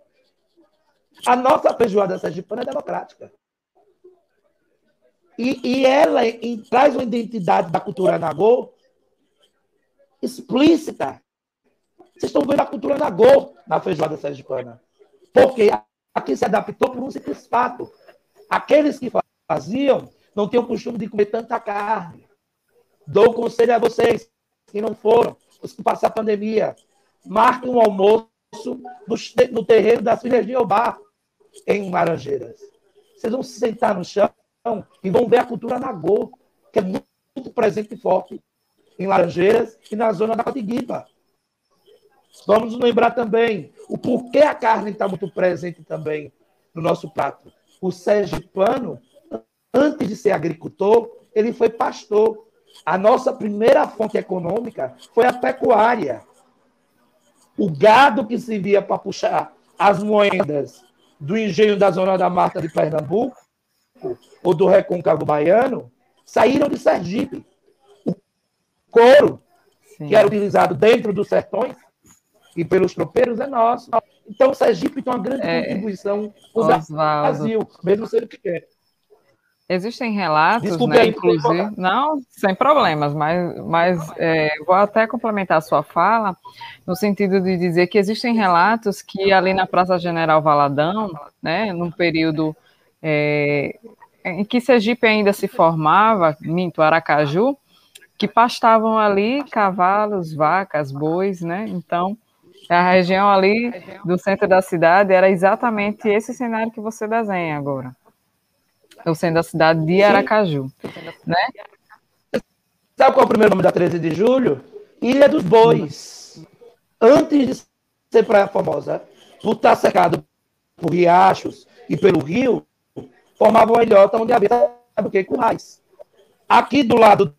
A nossa feijoada sergipana é democrática. E, e ela traz uma identidade da cultura Nagô explícita. Vocês estão vendo a cultura Nagô na feijoada sergipana. Porque aqui se adaptou por um simples fato. Aqueles que faziam não tinham o costume de comer tanta carne. Dou conselho a vocês que não foram, os que passaram a pandemia. Marquem um almoço no, terreiro das filhas de Jeová em Laranjeiras. Vocês vão se sentar no chão e vão ver a cultura nagô, que é muito presente e forte em Laranjeiras e na zona da Patiguiba. Vamos lembrar também o porquê a carne está muito presente também no nosso prato. O sergipano, antes de ser agricultor, ele foi pastor. A nossa primeira fonte econômica foi a pecuária. O gado que se via para puxar as moedas do engenho da Zona da Mata de Pernambuco, ou do Recôncavo Baiano, saíram de Sergipe. O couro, Sim. que era utilizado dentro dos sertões e pelos tropeiros, é nosso. Então, Sergipe tem uma grande é, contribuição para o Brasil, mesmo sendo pequeno. Existem relatos, Desculpe né, aí, inclusive. Não, sem problemas, mas, mas é, vou até complementar a sua fala, no sentido de dizer que existem relatos que ali na Praça General Valadão, né, num período é, em que Sergipe ainda se formava, Minto, Aracaju, que pastavam ali cavalos, vacas, bois, né? Então, a região ali do centro da cidade era exatamente esse cenário que você desenha agora o centro da cidade de Aracaju. Né? Sabe qual é o primeiro nome da 13 de julho? Ilha dos Bois. Antes de ser Praia Famosa, por estar cercado por riachos e pelo rio, formava uma ilhota onde havia, sabe o que? Currais. Aqui do lado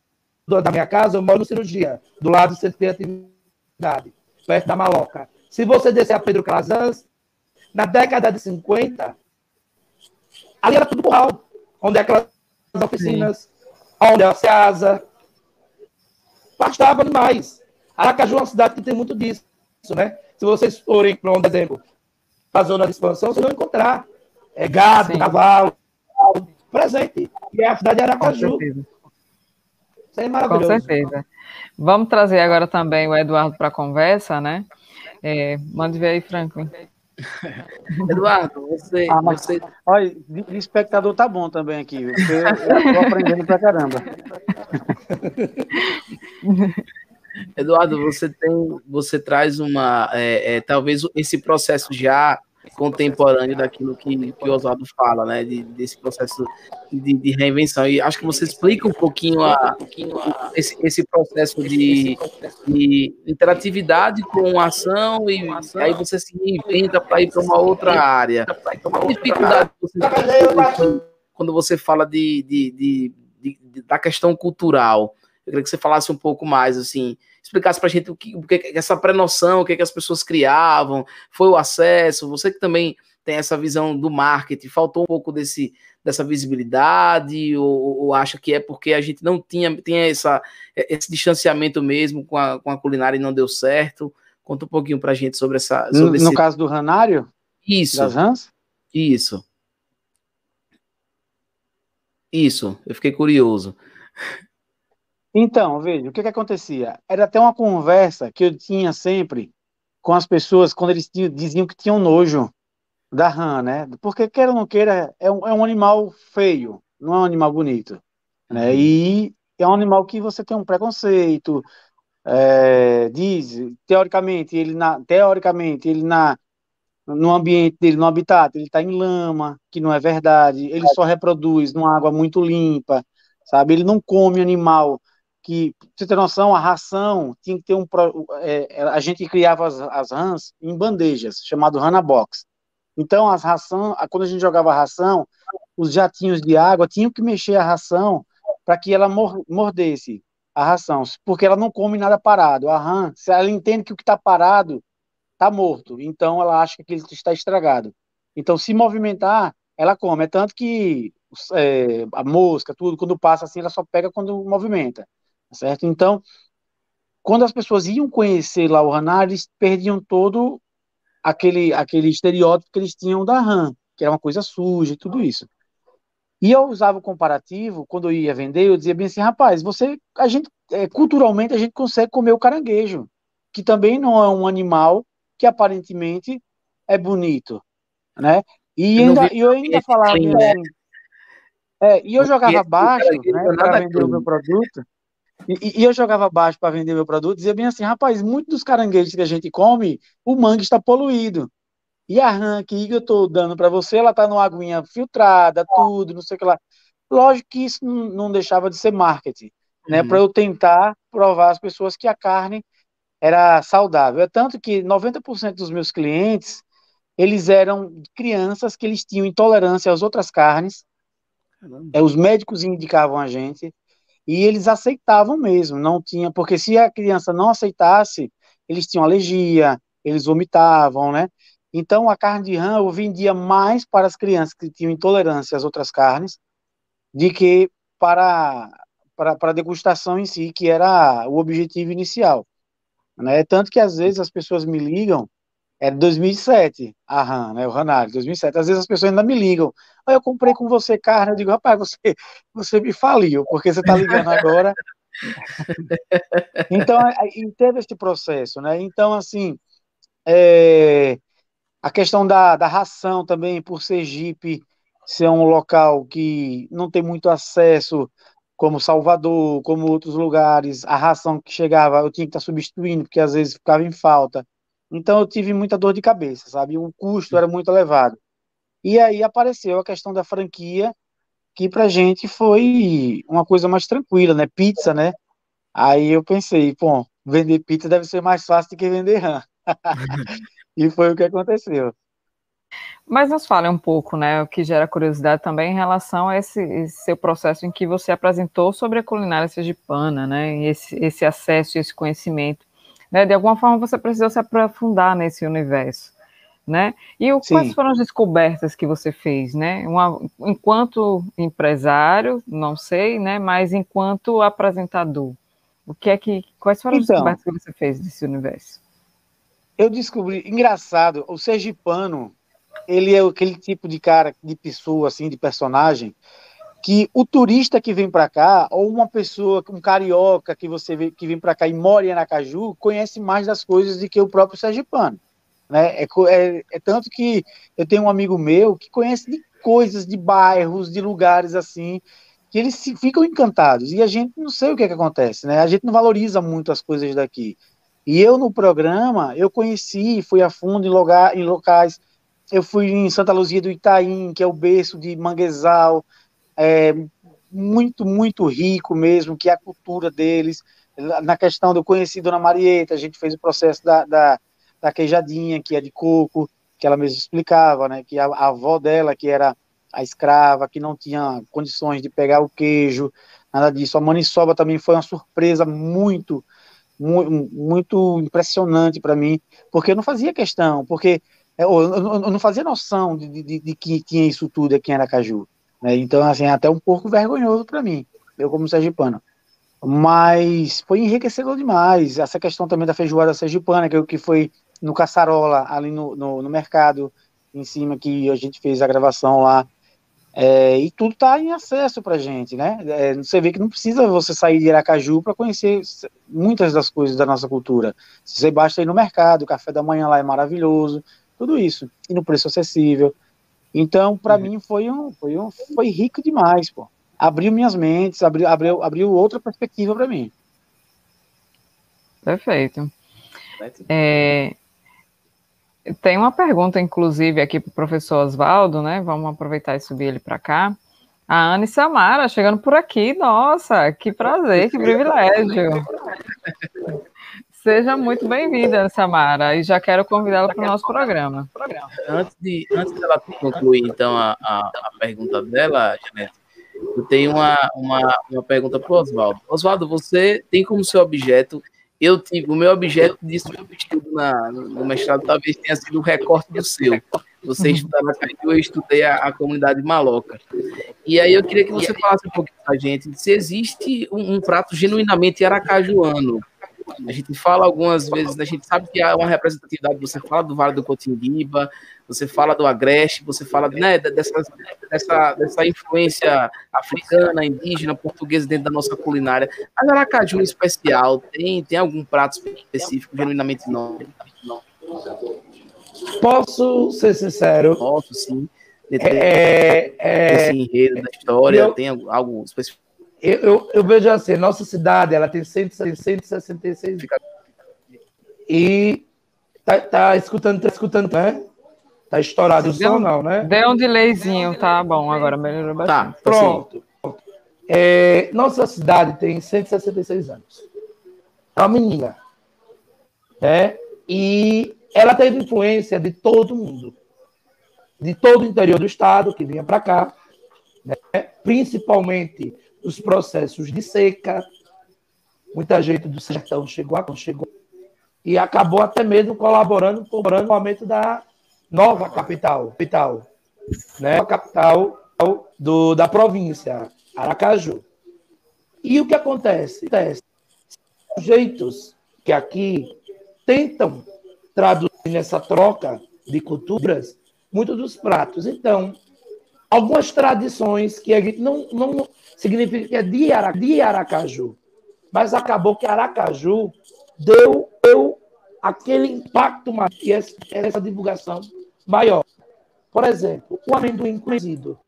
da minha casa, eu moro no cirurgia, do lado do centro de atividade, perto da Maloca. Se você descer a Pedro Calazans, na década de 50, ali era tudo curral onde é aquelas oficinas, Sim. onde é a Seasa. Pastava demais. Aracaju é uma cidade que tem muito disso, né? Se vocês forem, para um exemplo, para a zona de expansão, vocês vão encontrar é, gado, Sim. cavalo, presente. E é a cidade de Aracaju. Isso é Com maravilhoso. certeza. Vamos trazer agora também o Eduardo para a conversa, né? É, mande ver aí, Franklin. Eduardo, você, Ah, mas- você Olha, de, de espectador tá bom também aqui, eu tô aprendendo pra caramba. Eduardo, você tem, você traz uma, é, é, talvez esse processo já contemporâneo daquilo que, que o Oswaldo fala, né, de- desse processo de, de reinvenção. E acho que você explica um pouquinho a, esse, esse processo de, de interatividade com a ação e aí você se reinventa para ir para uma outra área. A dificuldade que você quando você fala de, de, de- de- da questão cultural? Eu queria que você falasse um pouco mais, assim, explicasse para a gente o que, o que essa pré-noção, o que, que as pessoas criavam, foi o acesso, você que também tem essa visão do marketing, faltou um pouco desse, dessa visibilidade, ou, ou acha que é porque a gente não tinha, tinha essa, esse distanciamento mesmo com a, com a culinária e não deu certo? Conta um pouquinho para a gente sobre essa. No, Sobre no esse... caso do Ranário, Isso, das rãs, isso. Isso, eu fiquei curioso. Então, veja, o que que acontecia? Era até uma conversa que eu tinha sempre com as pessoas quando eles tinham- diziam que tinham nojo da rã, né? Porque, queira ou não queira, é um, é um animal feio, não é um animal bonito, né? E é um animal que você tem um preconceito, é, diz, teoricamente, ele na, teoricamente, ele na, no ambiente dele, no habitat, ele está em lama, que não é verdade, ele só reproduz numa água muito limpa, sabe? Ele não come animal que, pra você ter noção, a ração tinha que ter um. pro- é, a gente criava as, as rãs em bandejas, chamado Rana Box. Então, as ração, quando a gente jogava a ração, os jatinhos de água tinham que mexer a ração para que ela mor- mordesse a ração, porque ela não come nada parado. A rã, se ela entende que o que está parado está morto, então ela acha que aquilo está estragado. Então, se movimentar, ela come. É tanto que é, a mosca, tudo, quando passa assim, ela só pega quando movimenta, certo? Então, quando as pessoas iam conhecer lá o Hanar, eles perdiam todo aquele, aquele estereótipo que eles tinham da rã, que era uma coisa suja e tudo isso. E eu usava o comparativo, quando eu ia vender, eu dizia bem assim, rapaz, você, a gente, é, culturalmente, a gente consegue comer o caranguejo, que também não é um animal que aparentemente é bonito, né? E Eu ainda, eu ainda falava assim, é, e eu jogava baixo, né, é para vender o meu produto, e, e- eu jogava baixo para vender meu produto, dizia bem assim, rapaz, muitos dos caranguejos que a gente come, o mangue está poluído. E a rã que eu estou dando para você, ela está numa aguinha filtrada, tudo, não sei o que lá. Lógico que isso não, deixava de ser marketing, né? Uhum. Para eu tentar provar às pessoas que a carne era saudável. É tanto que 90% dos meus clientes, eles eram crianças que eles tinham intolerância às outras carnes, é, os médicos indicavam a gente, e eles aceitavam mesmo, não tinha, porque se a criança não aceitasse, eles tinham alergia, eles vomitavam, né? Então a carne de rã eu vendia mais para as crianças que tinham intolerância às outras carnes, de que para, para, para a degustação em si, que era o objetivo inicial. Né? Tanto que às vezes as pessoas me ligam, é 2007, a RAM, né, o Ranari, 2007, às vezes as pessoas ainda me ligam, "Ah, eu comprei com você carne, eu digo, rapaz, você, você me faliu, porque você está ligando agora. Então, aí teve esse processo, né? Então, assim, é, a questão da, da ração também, por Sergipe ser um local que não tem muito acesso, como Salvador, como outros lugares, a ração que chegava eu tinha que estar substituindo, porque às vezes ficava em falta. Então eu tive muita dor de cabeça, sabe? O custo era muito elevado. E aí apareceu a questão da franquia, que pra gente foi uma coisa mais tranquila, né? Pizza, né? Aí eu pensei, pô, vender pizza deve ser mais fácil do que vender rã. e foi o que aconteceu. Mas nos fale um pouco, né, o que gera curiosidade também em relação a esse, esse seu processo em que você apresentou sobre a culinária sergipana, né, e esse, esse acesso e esse conhecimento. Né, de alguma forma você precisou se aprofundar nesse universo, né? E o, quais foram as descobertas que você fez, né? Uma, enquanto empresário, não sei, né, mas enquanto apresentador, o que é que, quais foram as Então. descobertas que você fez desse universo? Eu descobri, engraçado, o sergipano, ele é aquele tipo de cara, de pessoa, assim, de personagem, que o turista que vem para cá, ou uma pessoa, um carioca que você vê, que vem para cá e mora em Aracaju, conhece mais das coisas do que o próprio sergipano. Né? É, é, é, tanto que eu tenho um amigo meu que conhece de coisas, de bairros, de lugares assim, que eles se, ficam encantados. E a gente não sei o que, é que acontece, né? A gente não valoriza muito as coisas daqui. E eu, no programa, eu conheci, fui a fundo em, lugar, em locais. Eu fui em Santa Luzia do Itaim, que é o berço de manguezal, é, muito, muito rico mesmo, que é a cultura deles. Na questão do conheci Dona Marieta, a gente fez o processo da, da, da queijadinha, que é de coco, que ela mesma explicava, né, que a, a avó dela, que era a escrava, que não tinha condições de pegar o queijo, nada disso. A maniçoba também foi uma surpresa muito, muito, muito impressionante para mim, porque eu não fazia questão, porque eu, eu, eu não fazia noção de, de, de, que tinha isso tudo aqui em Aracaju. Né? Então, assim, é até um pouco vergonhoso para mim, eu como sergipano. Mas foi enriquecedor demais. Essa questão também da feijoada sergipana, que, que foi no Caçarola, ali no, no, no mercado, em cima, que a gente fez a gravação lá. É, e tudo está em acesso para gente, né? É, você vê que não precisa você sair de Aracaju para conhecer muitas das coisas da nossa cultura. Você basta ir no mercado, o café da manhã lá é maravilhoso, tudo isso. E no preço acessível. Então, para uhum. mim, foi um, foi um, foi rico demais, pô. Abriu minhas mentes, abriu, abriu, abriu outra perspectiva para mim. Perfeito. É, tem uma pergunta, inclusive, aqui para o professor Oswaldo, né? Vamos aproveitar e subir ele para cá. A Anne Samara chegando por aqui. Nossa, que prazer, que privilégio. Seja muito bem-vinda, Samara, e já quero convidá-la para o nosso programa. Antes, de, antes dela concluir, então, a, a, a pergunta dela, Janete, eu tenho uma, uma, uma pergunta para o Oswaldo. Oswaldo, você tem como seu objeto, eu tive, o meu objeto de estudo na, no mestrado talvez tenha sido o recorte do seu. Você estudava na eu estudei a, a, comunidade maloca. E aí eu queria que você falasse um pouquinho para a gente se existe um, um prato genuinamente aracajuano, a gente fala algumas vezes, a gente sabe que há uma representatividade, você fala do Vale do Cotinguiba, você fala do Agreste, você fala né, dessa, dessa, dessa influência africana, indígena, portuguesa dentro da nossa culinária. Mas Aracaju em especial, tem, tem algum prato específico, genuinamente não? Posso ser sincero? Posso, sim. É, é, esse enredo da história, eu, tem algo específico? Eu, eu, eu, vejo assim, nossa cidade ela tem 166 e tá, tá escutando, tá escutando, né? Tá estourado o som, não, né? Deu um delayzinho, tá bom, agora melhorou tá, bastante. Tá, pronto. É, nossa cidade tem 166 anos. É uma menina. Né? E ela teve influência de todo mundo. De todo o interior do estado que vinha para cá. Né? Principalmente os processos de seca. Muita gente do sertão chegou, chegou e acabou até mesmo colaborando, colaborando no aumento da nova capital, capital, né? A capital do, da província, Aracaju. E o que acontece? acontece jeitos que aqui tentam traduzir nessa troca de culturas muitos dos pratos. Então, algumas tradições que a gente não, não significa que é de, Ara, de Aracaju. Mas acabou que Aracaju deu, deu aquele impacto maior, essa, essa divulgação maior. Por exemplo, o amendoim cozido,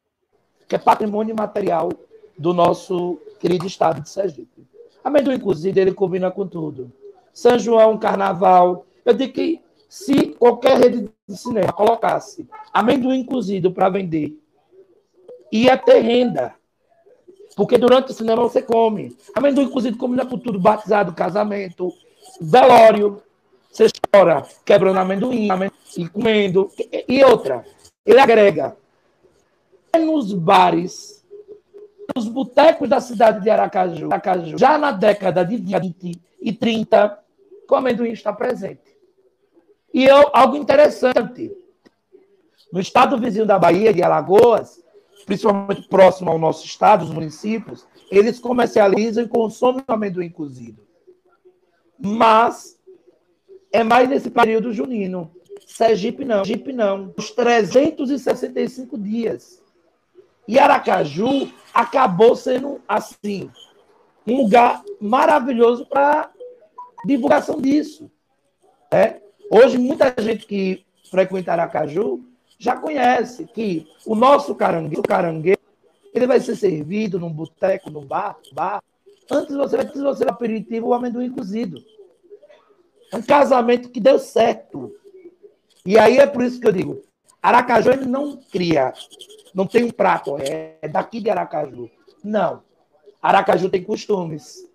que é patrimônio material do nosso querido estado de Sergipe. Amendoim cozido, ele combina com tudo. São João, Carnaval. Eu digo que se qualquer rede de cinema colocasse amendoim cozido para vender, ia ter renda. Porque durante o cinema você come. Amendoim cozido combina com tudo, batizado, casamento, velório. Você chora quebrando amendoim e comendo. E outra, ele agrega. Nos bares, nos botecos da cidade de Aracaju, Aracaju, já na década de 20 e 30, o amendoim está presente. E eu, algo interessante, no estado vizinho da Bahia, de Alagoas, principalmente próximo ao nosso estado, os municípios, eles comercializam e consomem o amendoim cozido. Mas é mais nesse período junino. Sergipe não. Sergipe não. Os 365 dias. E Aracaju acabou sendo, assim, um lugar maravilhoso para divulgação disso. Né? Hoje, muita gente que frequenta Aracaju já conhece que o nosso caranguejo, o caranguejo ele vai ser servido num boteco, num bar, bar. Antes você vai ter você aperitivo o amendoim cozido. É um casamento que deu certo. E aí é por isso que eu digo, Aracaju ele não cria, não tem um prato, é daqui de Aracaju. Não. Aracaju tem costumes.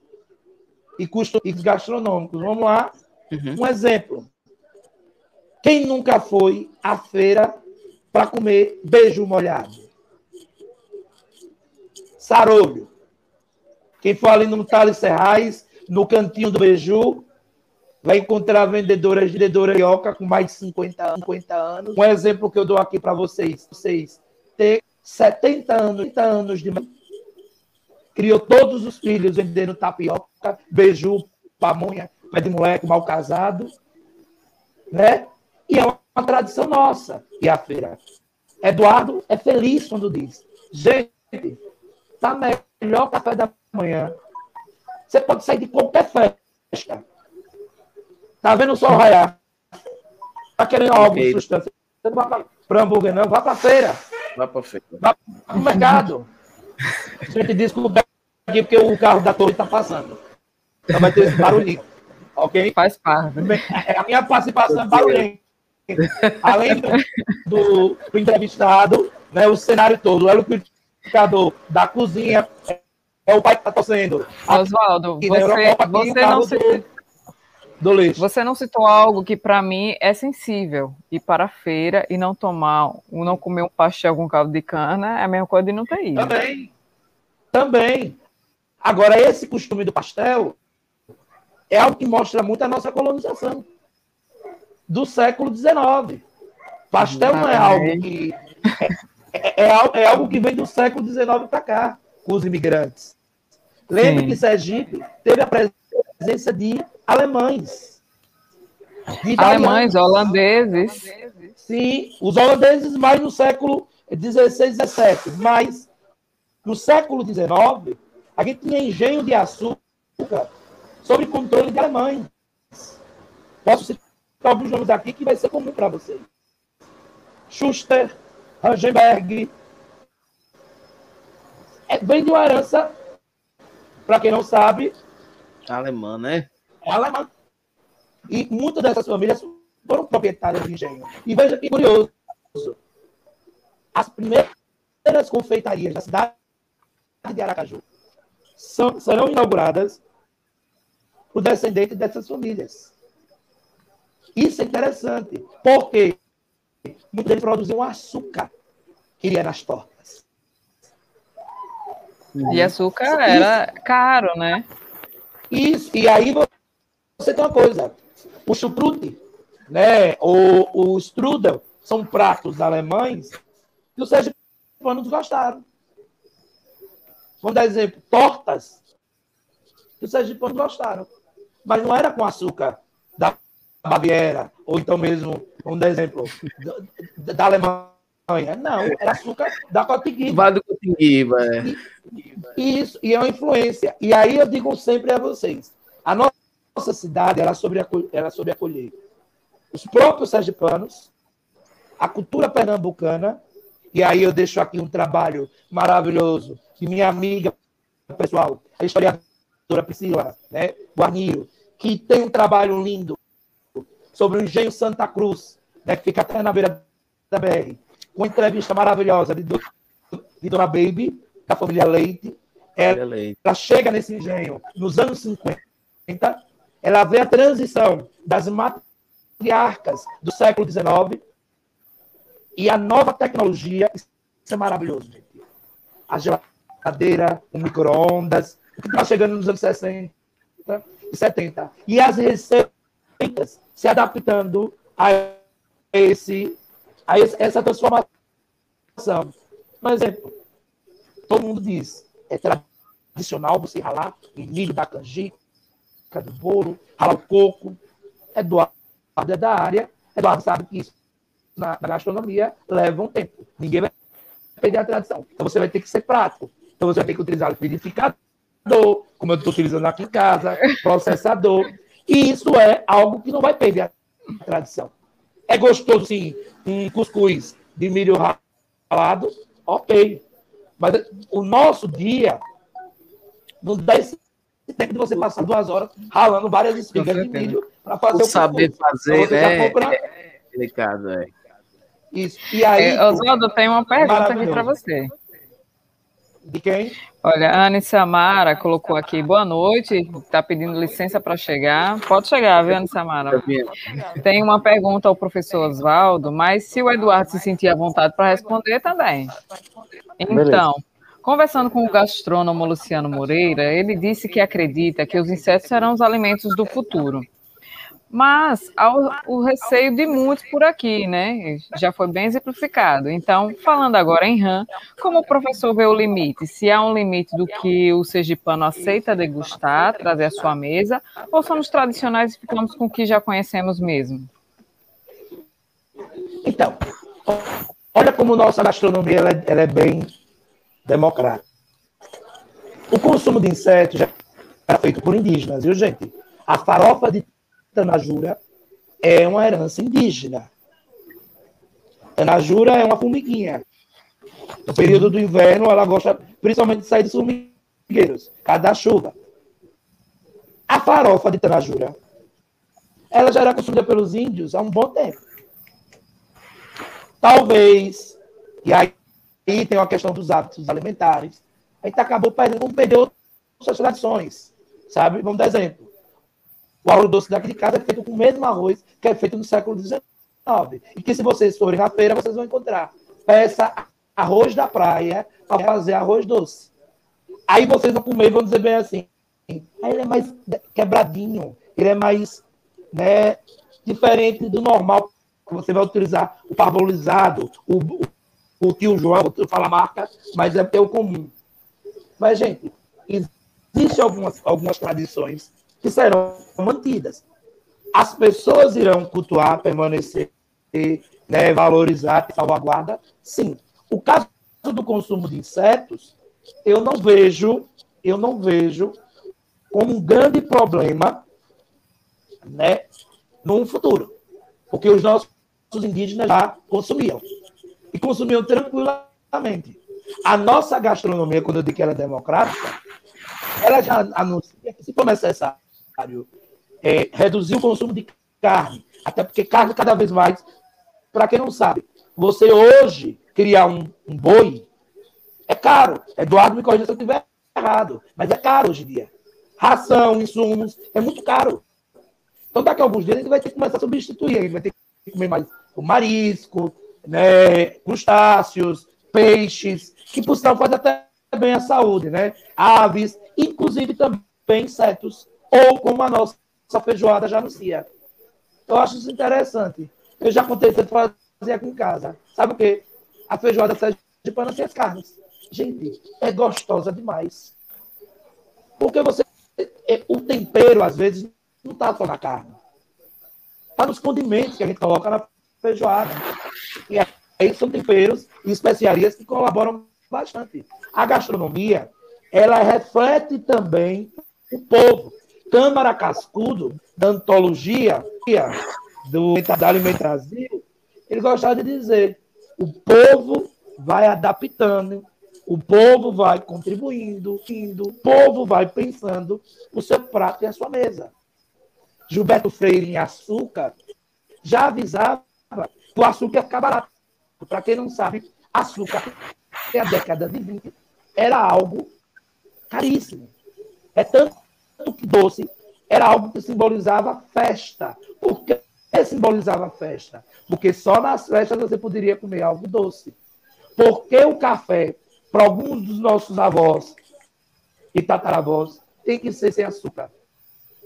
E costumes gastronômicos. Vamos lá. Uhum. Um exemplo. Quem nunca foi à feira para comer beijo molhado? Sarolho. Quem for ali no Thales Serrais, no cantinho do Beiju, vai encontrar vendedora ioca com mais de 50, 50 anos. Um exemplo que eu dou aqui para vocês. Vocês ter 70 anos, 30 anos de criou todos os filhos vendendo tapioca, beiju, pamonha, pé de moleque, mal casado, né? E é uma tradição nossa. E a feira. Eduardo é feliz quando diz: gente, tá melhor café da manhã. Você pode sair de qualquer festa. Tá vendo o sol raiar? Tá querendo algo de substância. Você não vai para hambúrguer, não. Vá para feira. Vá para feira. Vá para o mercado. A gente descobre aqui porque o carro da torre está passando. Então vai ter esse barulhinho. Ok? Faz parte. É, a minha participação é barulhenta. Além do, do, do, entrevistado, né, o cenário todo. O liquidificador da cozinha é o pai que está torcendo. Oswaldo, você, Europa, você não se... Do. Você não citou algo que para mim é sensível. Ir para a feira e não tomar, não comer um pastel com caldo de cana é a mesma coisa de não ter ido. Também. Também. Agora, esse costume do pastel é algo que mostra muito a nossa colonização do século XIX. Pastel não é algo que. É, é, é algo que vem do século XIX para cá, com os imigrantes. Lembre que Sergipe teve a presença de alemães. De alemães, holandeses. Sim, os holandeses mais no século XVI, XVII. Mas no século XIX, a gente tinha engenho de açúcar sob controle de alemães. Posso citar alguns nomes aqui que vai ser comum para vocês. Schuster, Rangenberg. É, vem de uma herança, para quem não sabe. Alemã, né? É alemã. E muitas dessas famílias foram proprietárias de engenho. E veja que curioso. As primeiras confeitarias da cidade de Aracaju são, serão inauguradas por descendentes dessas famílias. Isso é interessante, porque muitos deles produziam açúcar que ia nas tortas. E açúcar Isso. era caro, né? Isso, e aí você tem uma coisa, o chucrute, né, o, o strudel, são pratos alemães que os sergipanos gostaram. Vamos dar exemplo, tortas, que os sergipanos gostaram. Mas não era com açúcar Baviera, ou então mesmo, dar exemplo, da, da Alemanha. Não, era açúcar da Cotiguiba. do Cotiguiba, é. E, isso, e é uma influência. E aí eu digo sempre a vocês, a nossa cidade era sobre, era sobre acolher os próprios sergipanos, a cultura pernambucana, e aí eu deixo aqui um trabalho maravilhoso que minha amiga pessoal, a historiadora Priscila né, Guarniro, que tem um trabalho lindo sobre o engenho Santa Cruz, né, que fica até na beira da BR, uma entrevista maravilhosa de, de Dona Baby, da família Leite. Ela, ela chega nesse engenho nos anos 50, ela vê a transição das matriarcas do século XIX e a nova tecnologia. Isso é maravilhoso, gente. A geladeira, o micro-ondas, o que está chegando nos anos 60 e 70. E as receitas se adaptando a, esse, a essa transformação. Por exemplo, todo mundo diz, é tradicional você ralar milho da canjica, do bolo, ralar o coco. Eduardo é da área, Eduardo sabe que isso na, na gastronomia leva um tempo. Ninguém vai perder a tradição. Então você vai ter que ser prático. Então você vai ter que utilizar liquidificador, como eu estou utilizando aqui em casa, processador. E isso é algo que não vai perder a tradição. É gostoso, sim, um cuscuz de milho ralado, ok. Mas o nosso dia não dá esse tempo de você passar duas horas ralando várias espigas de milho para fazer o o saber cuscuz. fazer, Então né? compra É delicado, é. isso. E aí, É, Oswaldo, tem uma pergunta aqui para você. De quem? Olha, a Anne Samara colocou aqui, boa noite, está pedindo licença para chegar. Pode chegar, viu, Anne Samara? Tem uma pergunta ao professor Oswaldo, mas se o Eduardo se sentir à vontade para responder, também. Então, conversando com o gastrônomo Luciano Moreira, ele disse que acredita que os insetos serão os alimentos do futuro. Mas há o, receio de muitos por aqui, né? Já foi bem exemplificado. Então, falando agora em RAM, como o professor vê o limite? Se há um limite do que o sergipano aceita degustar, trazer à sua mesa, ou somos tradicionais e ficamos com o que já conhecemos mesmo? Então, olha como nossa gastronomia ela, é- ela é bem democrática. O consumo de insetos já era feito por indígenas, viu, gente? A farofa de Tanajura é uma herança indígena. Tanajura é uma formiguinha. No período do inverno, ela gosta principalmente de sair dos formigueiros, por causa da chuva. A farofa de Tanajura, ela já era consumida pelos índios há um bom tempo. Talvez, e aí tem uma questão dos hábitos alimentares, a gente acabou perdendo, vamos perder outras tradições, sabe? Vamos dar exemplo. O arroz doce daqui de casa é feito com o mesmo arroz que é feito no século XIX. E que se vocês forem na feira, vocês vão encontrar. Peça arroz da praia para fazer arroz doce. Aí vocês vão comer e vão dizer bem assim. Aí ele é mais quebradinho, ele é mais né, diferente do normal. Você vai utilizar o parbolizado, o, o, o tio João, vou falar a marca, mas é o comum. Mas, gente, existem algumas, algumas tradições que serão mantidas. As pessoas irão cultuar, permanecer, né, valorizar, salvaguarda, sim. O caso do consumo de insetos, eu não vejo, eu não vejo como um grande problema, né, no futuro, porque os nossos indígenas já consumiam e consumiam tranquilamente. A nossa gastronomia, quando eu digo que ela é democrática, ela já anuncia que se for necessário é, reduzir o consumo de carne, até porque carne cada vez mais, para quem não sabe, você hoje criar um, um boi é caro. Eduardo me corrija se eu estiver errado, mas é caro hoje em dia. Ração, insumos, é muito caro. Então, daqui a alguns dias, a gente vai ter que começar a substituir. A gente vai ter que comer mais o marisco, né, crustáceos, peixes, que por sinal faz até bem à saúde, né? Aves, inclusive também insetos, ou como a nossa feijoada já anuncia. Eu acho isso interessante. Eu já contei de fazer aqui em casa. Sabe o quê? A feijoada sergipana sem as carnes. Gente, é gostosa demais. Porque você. é, O tempero, às vezes, não está só na carne. Está nos condimentos que a gente coloca na feijoada. E aí são temperos e especiarias que colaboram bastante. A gastronomia, ela reflete também o povo. Câmara Cascudo, da antologia do da Alimento Brasil, ele gostava de dizer: o povo vai adaptando, o povo vai contribuindo, indo, o povo vai pensando o seu prato e a sua mesa. Gilberto Freire, em açúcar, já avisava que o açúcar barato. Para quem não sabe, açúcar, até a década de 20, era algo caríssimo. É tanto doce era algo que simbolizava festa. Por que simbolizava festa? Porque só nas festas você poderia comer algo doce. Porque o café, para alguns dos nossos avós e tataravós, tem que ser sem açúcar.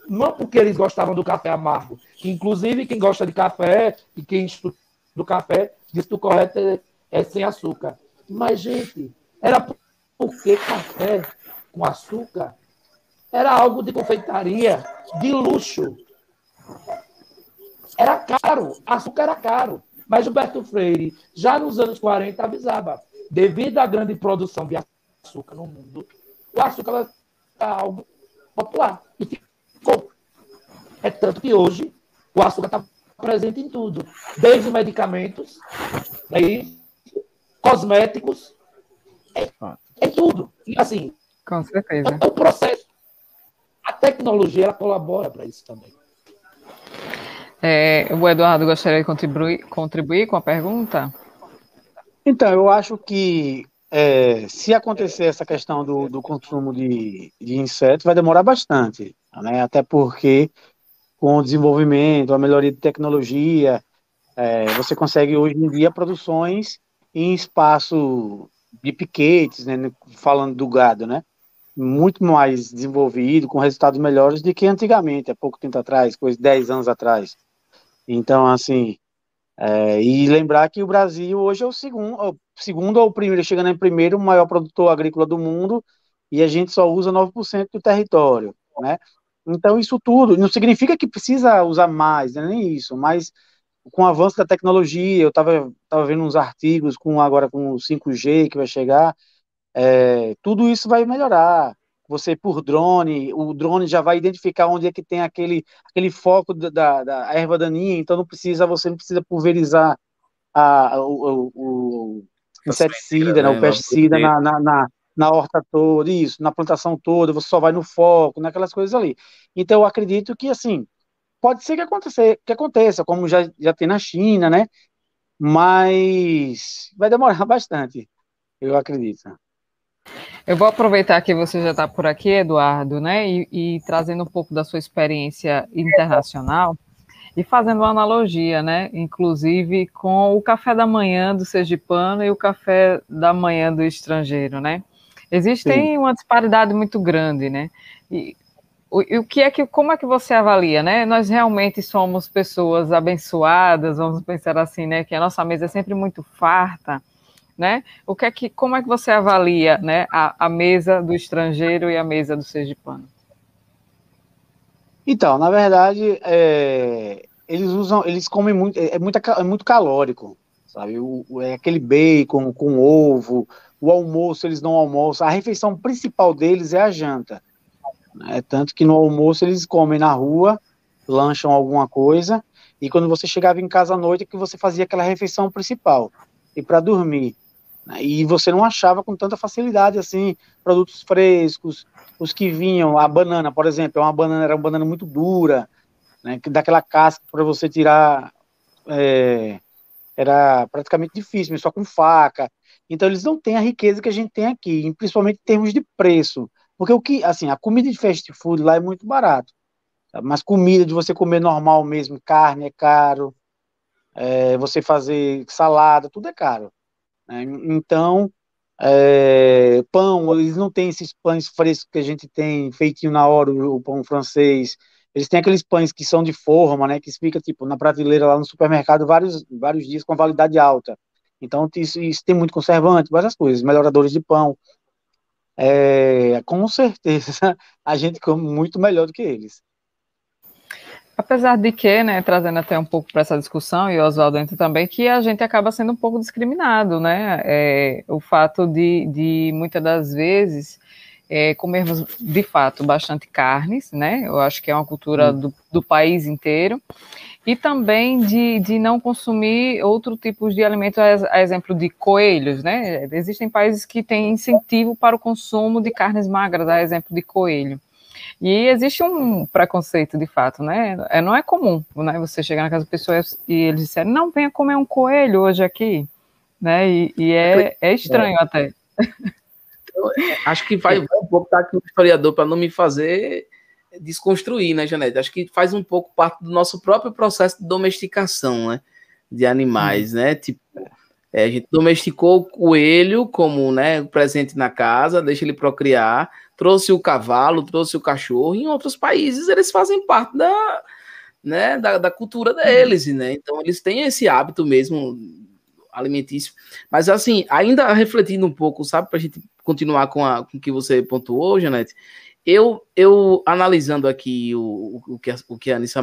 Não porque eles gostavam do café amargo. Inclusive, quem gosta de café e quem estuda do café diz que o correto é, é sem açúcar. Mas, gente, era porque café com açúcar era algo de confeitaria, de luxo. Era caro, açúcar era caro. Mas Gilberto Freire, já nos anos 40, avisava: devido à grande produção de açúcar no mundo, o açúcar é algo popular. E ficou. É tanto que hoje o açúcar está presente em tudo, desde medicamentos, aí, cosméticos, é, é tudo. E assim, Com certeza. é o processo. Tecnologia ela colabora para isso também. É, o Eduardo gostaria de contribuir, contribuir com a pergunta? Então, eu acho que é, se acontecer essa questão do, do consumo de, de insetos, vai demorar bastante, né? Até porque com o desenvolvimento, a melhoria de tecnologia, é, você consegue hoje em dia produções em espaço de piquetes, né? Falando do gado, né? Muito mais desenvolvido, com resultados melhores do que antigamente, há pouco tempo atrás, coisa de 10 anos atrás. Então, assim, é, e lembrar que o Brasil hoje é o segundo, o segundo ou primeiro, chegando em primeiro, maior produtor agrícola do mundo, e a gente só usa 9% do território, né? Então, isso tudo não significa que precisa usar mais, né, nem isso, mas com o avanço da tecnologia, eu estava tava vendo uns artigos com agora com o 5G que vai chegar, é, tudo isso vai melhorar. Você por drone, o drone já vai identificar onde é que tem aquele, aquele foco da, da, erva daninha, então não precisa, você não precisa pulverizar a, o, o, o inseticida, né, o pesticida na, na, na, na horta toda, isso, na plantação toda, você só vai no foco, naquelas coisas ali. Então eu acredito que assim, pode ser que aconteça, que aconteça, como já, já tem na China, né? Mas vai demorar bastante, eu acredito. Eu vou aproveitar que você já está por aqui, Eduardo, né? E, e, trazendo um pouco da sua experiência internacional e fazendo uma analogia, né? Inclusive com o café da manhã do sergipano e o café da manhã do estrangeiro, né? Existem Sim. uma disparidade muito grande, né? E o, o que é que, como é que você avalia, né? Nós realmente somos pessoas abençoadas, vamos pensar assim, né? Que a nossa mesa é sempre muito farta né? O que é que, como é que você avalia, né, a, a mesa do estrangeiro e a mesa do sergipano? Então, na verdade, é, eles usam, eles comem muito, é, muito, é muito calórico, sabe? O, é aquele bacon com ovo, o almoço eles não almoçam, a refeição principal deles é a janta. Né? Tanto que no almoço eles comem na rua, lancham alguma coisa, e quando você chegava em casa à noite, é que você fazia aquela refeição principal. E para dormir? E você não achava com tanta facilidade assim produtos frescos, os que vinham, a banana, por exemplo, é uma banana era uma banana muito dura, né, que daquela casca para você tirar é, era praticamente difícil, só com faca. Então eles não têm a riqueza que a gente tem aqui, principalmente em termos de preço, porque o que, assim, a comida de fast food lá é muito barato, mas comida de você comer normal mesmo, carne é caro, é, você fazer salada, tudo é caro. Né? Então, é, pão, eles não têm esses pães frescos que a gente tem, feitinho na hora, o, pão francês. Eles têm aqueles pães que são de forma, né, que fica tipo na prateleira lá no supermercado vários, vários dias com validade alta. Então, isso, isso tem muito conservante, várias coisas, melhoradores de pão. É, com certeza, a gente come muito melhor do que eles. Apesar de que, né, trazendo até um pouco para essa discussão, e o Oswaldo entra também, que a gente acaba sendo um pouco discriminado, né? É, o fato de, de muitas das vezes é, comermos de fato bastante carnes, né? Eu acho que é uma cultura do, do país inteiro, e também de, de não consumir outro tipo de alimentos, a exemplo de coelhos, né? Existem países que têm incentivo para o consumo de carnes magras, a exemplo de coelho. E existe um preconceito, de fato, né? É, não é comum, né? Você chegar na casa das pessoas e eles disserem, não, venha comer um coelho hoje aqui, né? E, e é, é estranho é. até. Então, é, acho que vai um pouco estar aqui o historiador para não me fazer desconstruir, né, Janete? Acho que faz um pouco parte do nosso próprio processo de domesticação, né? De animais, hum. né? Tipo, é, a gente domesticou o coelho como né, presente na casa, deixa ele procriar, trouxe o cavalo, trouxe o cachorro. Em outros países, eles fazem parte da, né, da, da cultura deles, né? Então, eles têm esse hábito mesmo alimentício. Mas, assim, ainda refletindo um pouco, sabe, para a gente continuar com, a, com o que você pontuou, Janete, eu, eu analisando aqui o, o, que, a, o que a Anissa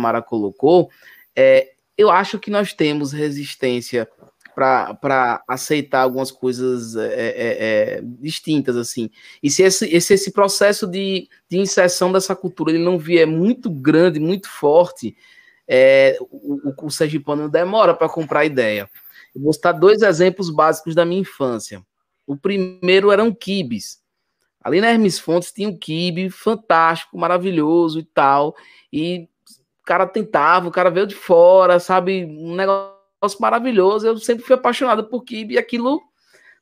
Mara colocou, é, eu acho que nós temos resistência para aceitar algumas coisas é, é, é, distintas assim. E se esse, esse, esse processo de, de inserção dessa cultura ele não vier muito grande, muito forte, é, o, o, sergipano demora para comprar ideia. Eu vou citar dois exemplos básicos da minha infância. O primeiro eram quibes. Ali na Hermes Fontes tinha um kibe fantástico, maravilhoso e tal. E o cara tentava, o cara veio de fora, sabe? Um negócio maravilhoso. Eu sempre fui apaixonado por kibe e aquilo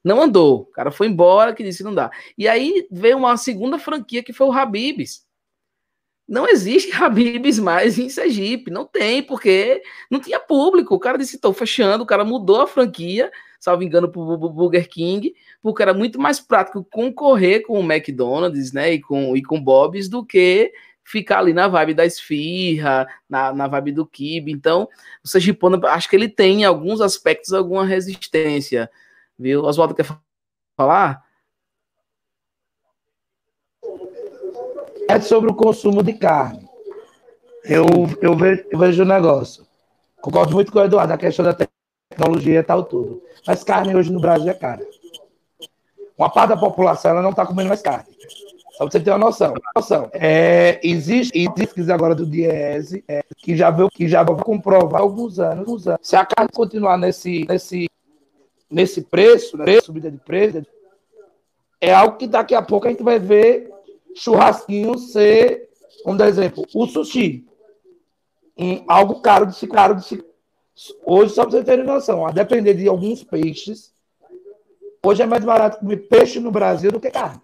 não andou. O cara foi embora, que disse não dá. E aí veio uma segunda franquia que foi o Habibs. Não existe Habibs mais em Sergipe, não tem, porque não tinha público. O cara disse: estou fechando, o cara mudou a franquia, salvo engano, para o Burger King, porque era muito mais prático concorrer com o McDonald's né, e com, e com Bob's do que ficar ali na vibe da esfirra, na, na vibe do kibe. Então, o Sergipano, acho que ele tem em alguns aspectos alguma resistência, viu? Oswaldo quer falar? É sobre o consumo de carne. Eu, eu, vejo, eu vejo o negócio. Concordo muito com o Eduardo, a questão da tecnologia e tal, tudo. Mas carne hoje no Brasil é cara. Uma parte da população ela não está comendo mais carne. Só para você ter uma noção. noção. É, existe, agora do Diese, é, que já veio, que já comprovar alguns anos, alguns anos. Se a carne continuar nesse, nesse, nesse preço, né, subida de preço, é algo que daqui a pouco a gente vai ver churrasquinho ser, dar exemplo, o sushi. Um, algo caro de se caro de se. Hoje, só para você ter noção, a depender de alguns peixes, hoje é mais barato comer peixe no Brasil do que carne.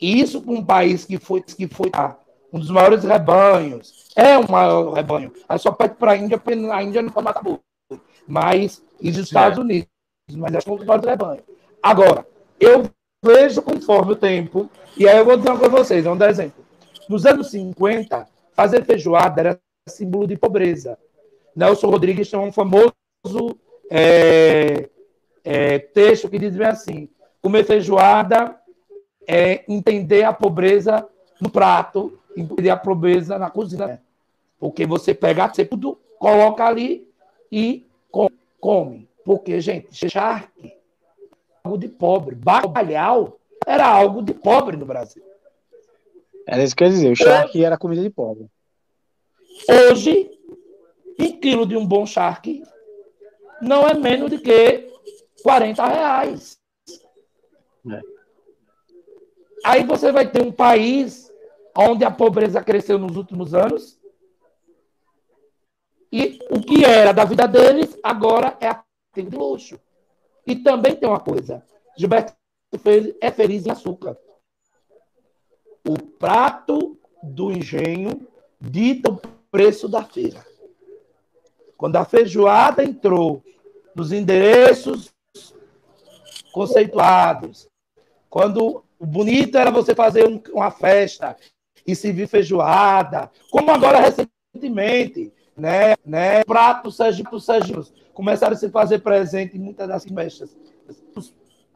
Isso para um país que foi, que foi ah, um dos maiores rebanhos, é um maior rebanho. Aí só pede para a Índia, porque a Índia não pode matar burro. Mas, e os Estados é. Unidos, mas é um dos maiores rebanhos. Agora, eu vejo conforme o tempo, e aí eu vou dizer uma coisa para vocês, vamos dar exemplo. Nos anos 50, fazer feijoada era símbolo de pobreza. Nelson Rodrigues tem um famoso é, é, texto que diz bem assim: comer feijoada é entender a pobreza no prato, entender a pobreza na cozinha. Porque você pega tudo, coloca ali e come. Porque, gente, charque algo de pobre. Bacalhau era algo de pobre no Brasil. Era isso que eu ia dizer, o charque era comida de pobre. Hoje, um quilo de um bom charque não é menos do que 40 reais. É. Aí você vai ter um país onde a pobreza cresceu nos últimos anos e o que era da vida deles agora é a de luxo. E também tem uma coisa: Gilberto é feliz em açúcar. O prato do engenho dita o preço da feira. Quando a feijoada entrou nos endereços conceituados, quando o bonito era você fazer um, uma festa e servir feijoada, como agora recentemente, né, né, prato Sergipe, Sergipe começaram a se fazer presente em muitas das festas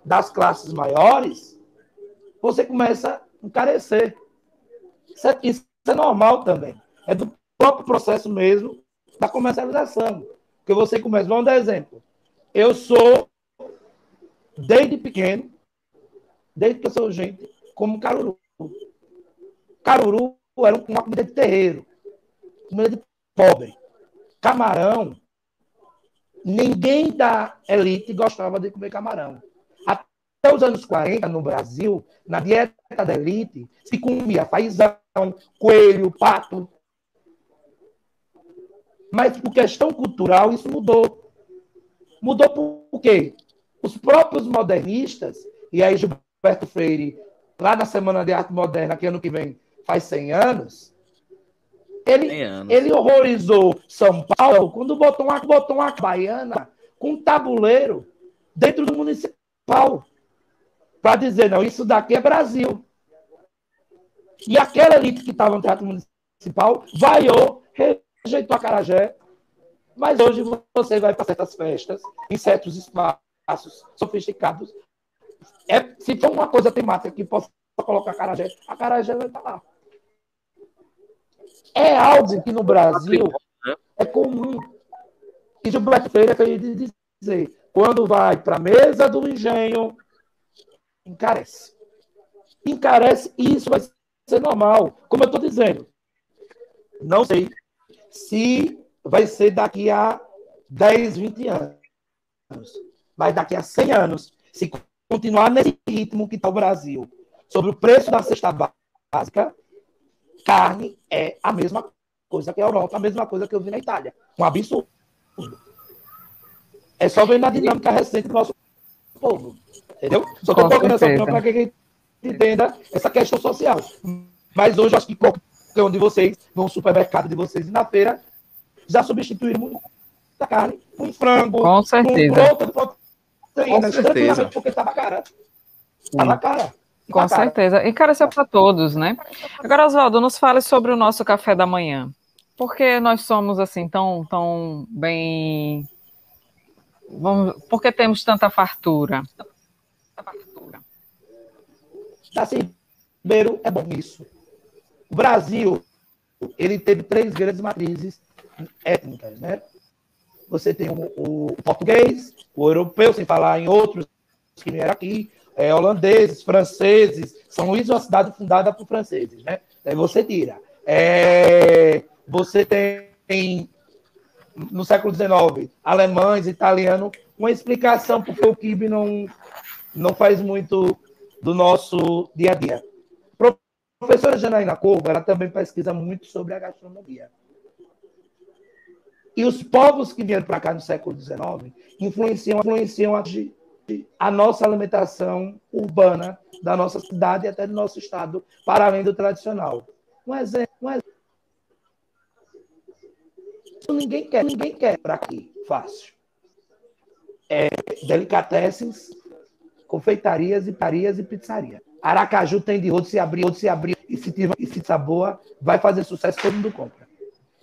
das classes maiores, você começa a encarecer. Isso é, isso é normal também. É do próprio processo mesmo da comercialização. Porque você começa, vamos dar exemplo. Eu sou, desde pequeno, desde que eu sou gente, como caruru. Caruru era uma comida de terreiro, comida de pobre. Camarão Ninguém da elite gostava de comer camarão. Até os anos 40, no Brasil, na dieta da elite, se comia paisão, coelho, pato. Mas por questão cultural, isso mudou. Mudou por quê? Os próprios modernistas, e aí Freire, lá na Semana de Arte Moderna, que ano que vem faz 100 anos, ele, ele horrorizou São Paulo quando botou uma, botou uma baiana com um tabuleiro dentro do municipal. Para dizer, não, isso daqui é Brasil. E aquela elite que estava no teatro municipal vaiou, rejeitou a Carajé. Mas hoje você vai para certas festas, em certos espaços sofisticados. É, se for uma coisa temática que possa colocar a Carajé, a Carajé vai estar lá. É algo que no Brasil é comum. E Gilberto Freire feliz de dizer, quando vai para a mesa do engenho, encarece. Encarece e isso vai ser normal. Como eu estou dizendo, não sei se vai ser daqui a 10, 20 anos. Mas daqui a 100 anos, continuar nesse ritmo que está o Brasil, sobre o preço da cesta básica, carne é a mesma coisa que a Europa, a mesma coisa que eu vi na Itália. Um absurdo. É só ver na dinâmica recente do nosso povo. Entendeu? Só estou colocando essa opinião para que a gente entenda essa questão social. Mas hoje, acho que qualquer um de vocês, no supermercado de vocês e na feira, já substituíram muita carne por frango, Com certeza. outra Com certeza. porque estava cara. Estava cara. Com cara. certeza. Encareceu para todos, né? Agora, Oswaldo, nos fale sobre o nosso café da manhã. Por que nós somos assim tão, tão bem. Vamos... Por que temos tanta fartura? Assim, primeiro, é bom isso. O Brasil, ele teve três grandes matrizes étnicas, né? Você tem o, o português, o europeu, sem falar em outros que vieram aqui, é, holandeses, franceses. São Luís é uma cidade fundada por franceses, né? Aí você tira. É, você tem, no século XIX, alemães, italianos, uma explicação porque o kibe não, não faz muito do nosso dia a dia. Professora Janaína Corvo, ela também pesquisa muito sobre a gastronomia. E os povos que vieram para cá no século XIX influenciam, influenciam a, a nossa alimentação urbana da nossa cidade e até do nosso estado, para além do tradicional. Um exemplo, um exemplo. Ninguém quer, ninguém quer para aqui, fácil. É, delicatessens, confeitarias e parias e pizzaria. Aracaju tem de outro se abrir, outro se abrir, e se tiver e se boa, vai fazer sucesso, todo mundo compra.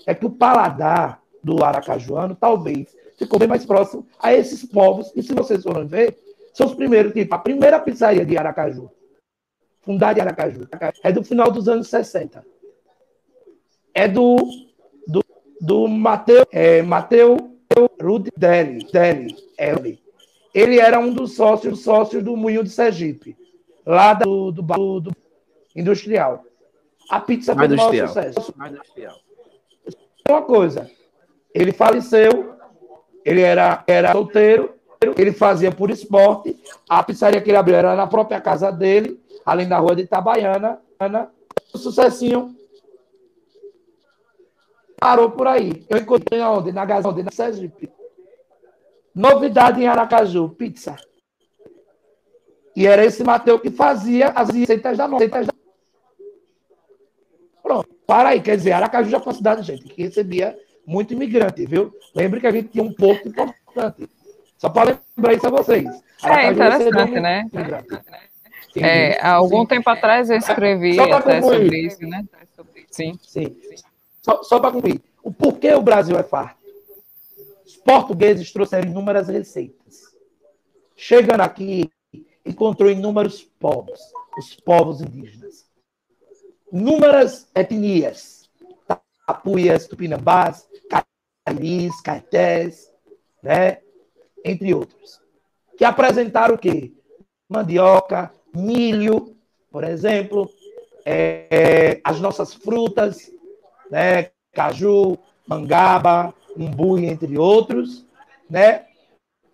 É que o paladar do aracajuano, talvez, ficou bem mais próximo a esses povos, e se vocês forem ver, são os primeiros, tipo, a primeira pizzaria de Aracaju, fundada em Aracaju, é do final dos anos 60. É do, do, do Mateu, é, Mateu Rudi Deli, Deli, Eli. Ele era um dos sócios, sócios do Moinho de Sergipe, lá do, do, do, do industrial. A pizza foi maior sucesso. Uma coisa, ele faleceu, ele era, era solteiro, ele fazia por esporte, a pizzaria que ele abriu era na própria casa dele, ali na rua de Itabaiana, Ana, o sucessinho parou por aí. Eu encontrei onde? Na Gazonde, na Sergipe. Novidade em Aracaju, pizza. E era esse Mateus que fazia as receitas da noite. Pronto, para aí. Quer dizer, Aracaju já foi uma cidade, gente, que recebia muito imigrante, viu? Lembre que a gente tinha um porto importante. Só para lembrar isso a vocês. É interessante, né? Sim, É, há algum sim. tempo atrás eu escrevi até concluir. sobre isso, né? Sim. Sim. Só, só para concluir. O porquê o Brasil é farto? Os portugueses trouxeram inúmeras receitas. Chegando aqui, encontrou inúmeros povos, os povos indígenas. Inúmeras etnias. Tapuias, tupinambás, cariris, caetés, né? entre outros. Que apresentaram o quê? Mandioca, milho, por exemplo, é, é, as nossas frutas, né? caju, mangaba, umbu, entre outros, né?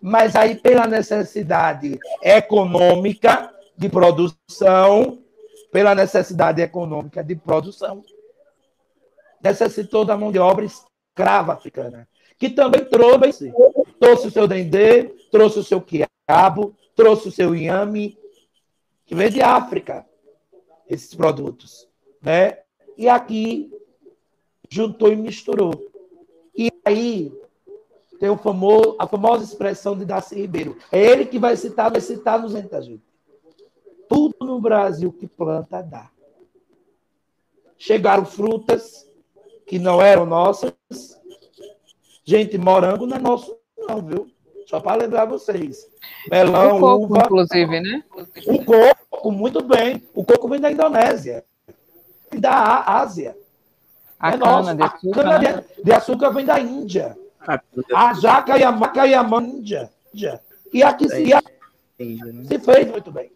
Mas aí, pela necessidade econômica de produção, pela necessidade econômica de produção, necessitou da mão de obra escrava africana, que também trouxe, trouxe o seu dendê, trouxe o seu quiabo, trouxe o seu inhame, que veio de África, esses produtos, né? E aqui juntou e misturou. E aí tem o famoso, a famosa expressão de Darcy Ribeiro. É ele que vai citar, vai citar nos gente. Tudo no Brasil que planta dá. Chegaram frutas que não eram nossas. Gente, morango não é nosso, não, viu? Só para lembrar vocês. Melão, o coco, uva. inclusive, né? O coco, muito bem. O coco vem da Indonésia. E da Ásia. A é cana de A açúcar, cana né? de, de açúcar vem da Índia. A jaca e a maca e a manja. E aqui se, e aqui se fez muito bem.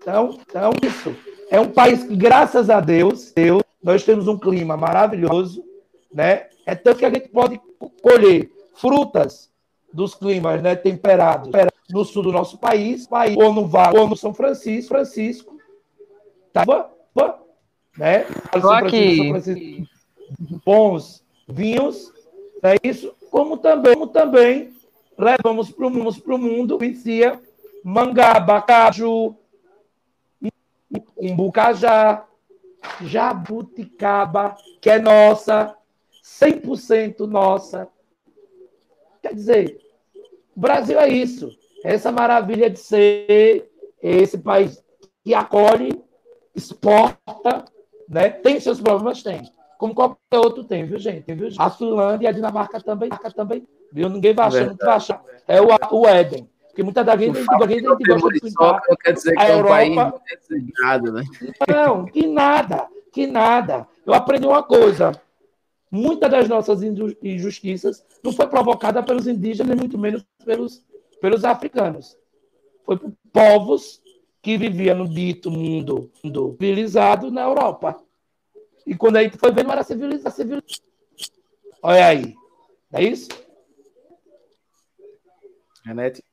Então, então, isso. É um país que, graças a Deus, Deus, nós temos um clima maravilhoso, né? É tanto que a gente pode colher frutas dos climas né, temperados no sul do nosso país, país ou no Vale, ou no São Francisco, Francisco, tá? Né? São aqui. São Francisco, bons vinhos, é isso, como também, como também levamos para o mundo, pro mundo, conhecia mangaba, caju, umbucajá, jabuticaba, que é nossa, 100% nossa. Quer dizer, o Brasil é isso. Essa maravilha de ser esse país que acolhe, exporta, né? tem seus problemas, tem. Como qualquer outro tem, viu, gente? Viu? A Finlândia e a Dinamarca também, também viu? Ninguém vai achando que vai achar. É o, o Éden. Porque muita da gente, muita gente, gente gosta de pintar. Não quer dizer que a Europa, é um país, nada, né? Não, que nada, que nada. Eu aprendi uma coisa. Muitas das nossas injustiças não foi provocada pelos indígenas, muito menos pelos, pelos africanos. Foi por povos que viviam no dito mundo, mundo civilizado na Europa. E quando a gente foi ver, não era civilizado. civilizado. Olha aí. É isso? Renete?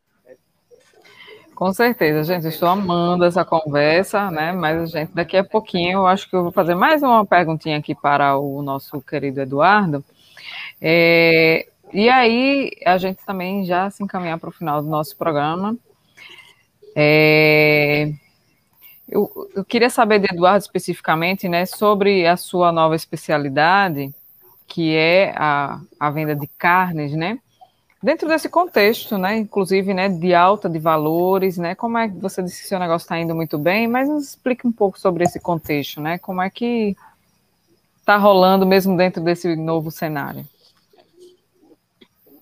Com certeza, gente, estou amando essa conversa, né? Mas, gente, daqui a pouquinho eu acho que eu vou fazer mais uma perguntinha aqui para o nosso querido Eduardo. É, e aí, a gente também já se encaminhar para o final do nosso programa. É, eu, eu, queria saber de Eduardo especificamente, né, sobre a sua nova especialidade, que é a, a venda de carnes, né? Dentro desse contexto, né, inclusive, né, de alta de valores, né, como é que você disse que seu negócio está indo muito bem, mas nos explique um pouco sobre esse contexto, né, como é que está rolando mesmo dentro desse novo cenário?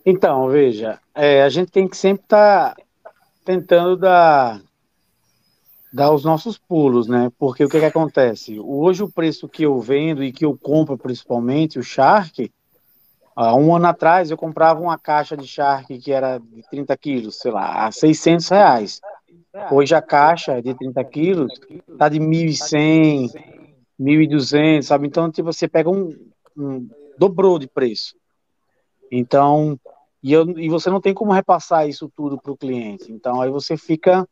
Então, veja, é, a gente tem que sempre estar tá tentando dar, dar os nossos pulos, né, porque o que, que acontece? Hoje o preço que eu vendo e que eu compro principalmente, o Shark, Um ano atrás eu comprava uma caixa de charque que era de 30 quilos, sei lá, a 600 reais. Hoje a caixa de 30 quilos tá de 1.100, 1.200, sabe? Então, tipo, você pega um, um dobrou de preço. Então, e, eu, e você não tem como repassar isso tudo para o cliente. Então, aí você fica,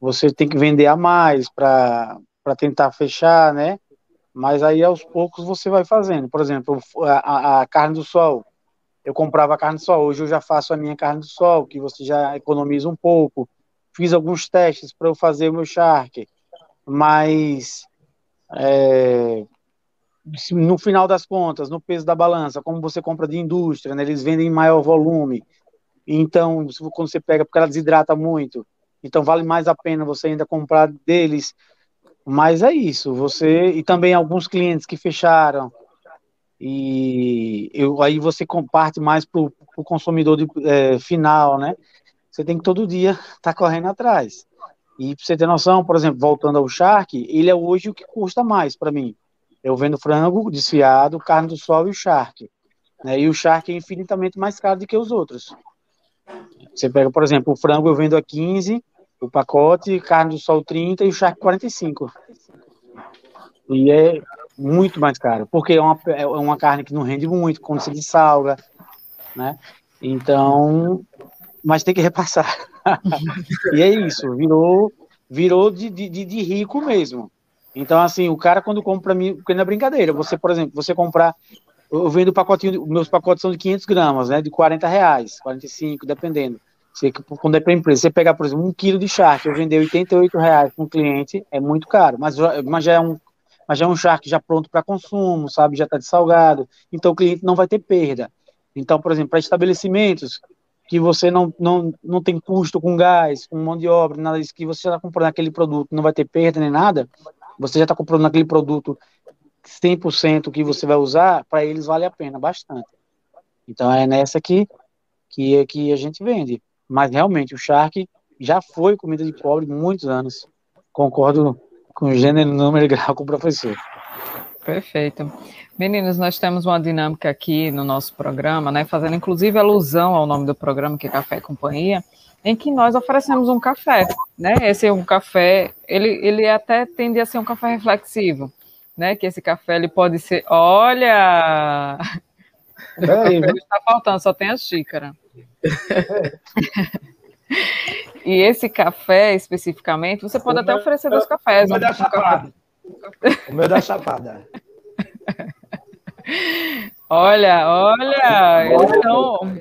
você tem que vender a mais para tentar fechar, né? Mas aí aos poucos você vai fazendo. Por exemplo, a, a, carne do sol. Eu comprava a carne do sol, hoje eu já faço a minha carne do sol, que você já economiza um pouco. Fiz alguns testes para eu fazer o meu shark, mas é, no final das contas, no peso da balança, como você compra de indústria, né, eles vendem em maior volume. Então, quando você pega, porque ela desidrata muito, então vale mais a pena você ainda comprar deles mas é isso, você e também alguns clientes que fecharam e eu, aí você comparte mais para o consumidor de, é, final, né? Você tem que todo dia estar tá correndo atrás. E para você ter noção, por exemplo, voltando ao Shark, ele é hoje o que custa mais para mim. Eu vendo frango desfiado, carne do sol e o Shark. Né? E o Shark é infinitamente mais caro do que os outros. Você pega, por exemplo, o frango eu vendo a 15, o pacote, carne do sol 30 e o charque 45. E é muito mais caro, porque é uma, é uma carne que não rende muito quando se dessalga, né? Então, mas tem que repassar. e é isso, virou virou de, de, de rico mesmo. Então, assim, o cara quando compra mim, porque não é brincadeira, você, por exemplo, você comprar, eu vendo pacotinho, meus pacotes são de 500 gramas, né, de 40 reais, 45, dependendo. Você, quando é para empresa, você pegar, por exemplo, um quilo de charque, eu vender 88 reais para um cliente, é muito caro, mas, mas já é um mas já é um charque já pronto para consumo, sabe, já está de salgado, então o cliente não vai ter perda. Então, por exemplo, para estabelecimentos que você não, não, não tem custo com gás, com mão de obra, nada disso, que você está comprando aquele produto, não vai ter perda nem nada, você já está comprando aquele produto 100% que você vai usar, para eles vale a pena bastante. Então é nessa que, que, que a gente vende. Mas realmente o Shark já foi comida de pobre muitos anos. Concordo com o gênero, número e grau com o professor. Perfeito. Meninos, nós temos uma dinâmica aqui no nosso programa, né, fazendo inclusive alusão ao nome do programa, que é Café e Companhia, em que nós oferecemos um café, né? Esse é um café, ele, ele até tende a ser um café reflexivo, né? Que esse café ele pode ser, olha, está faltando, só tem a xícara. E esse café especificamente, você pode o até meu, oferecer dois cafés. O meu da chapada. O meu da chapada. Olha, olha, eles estão.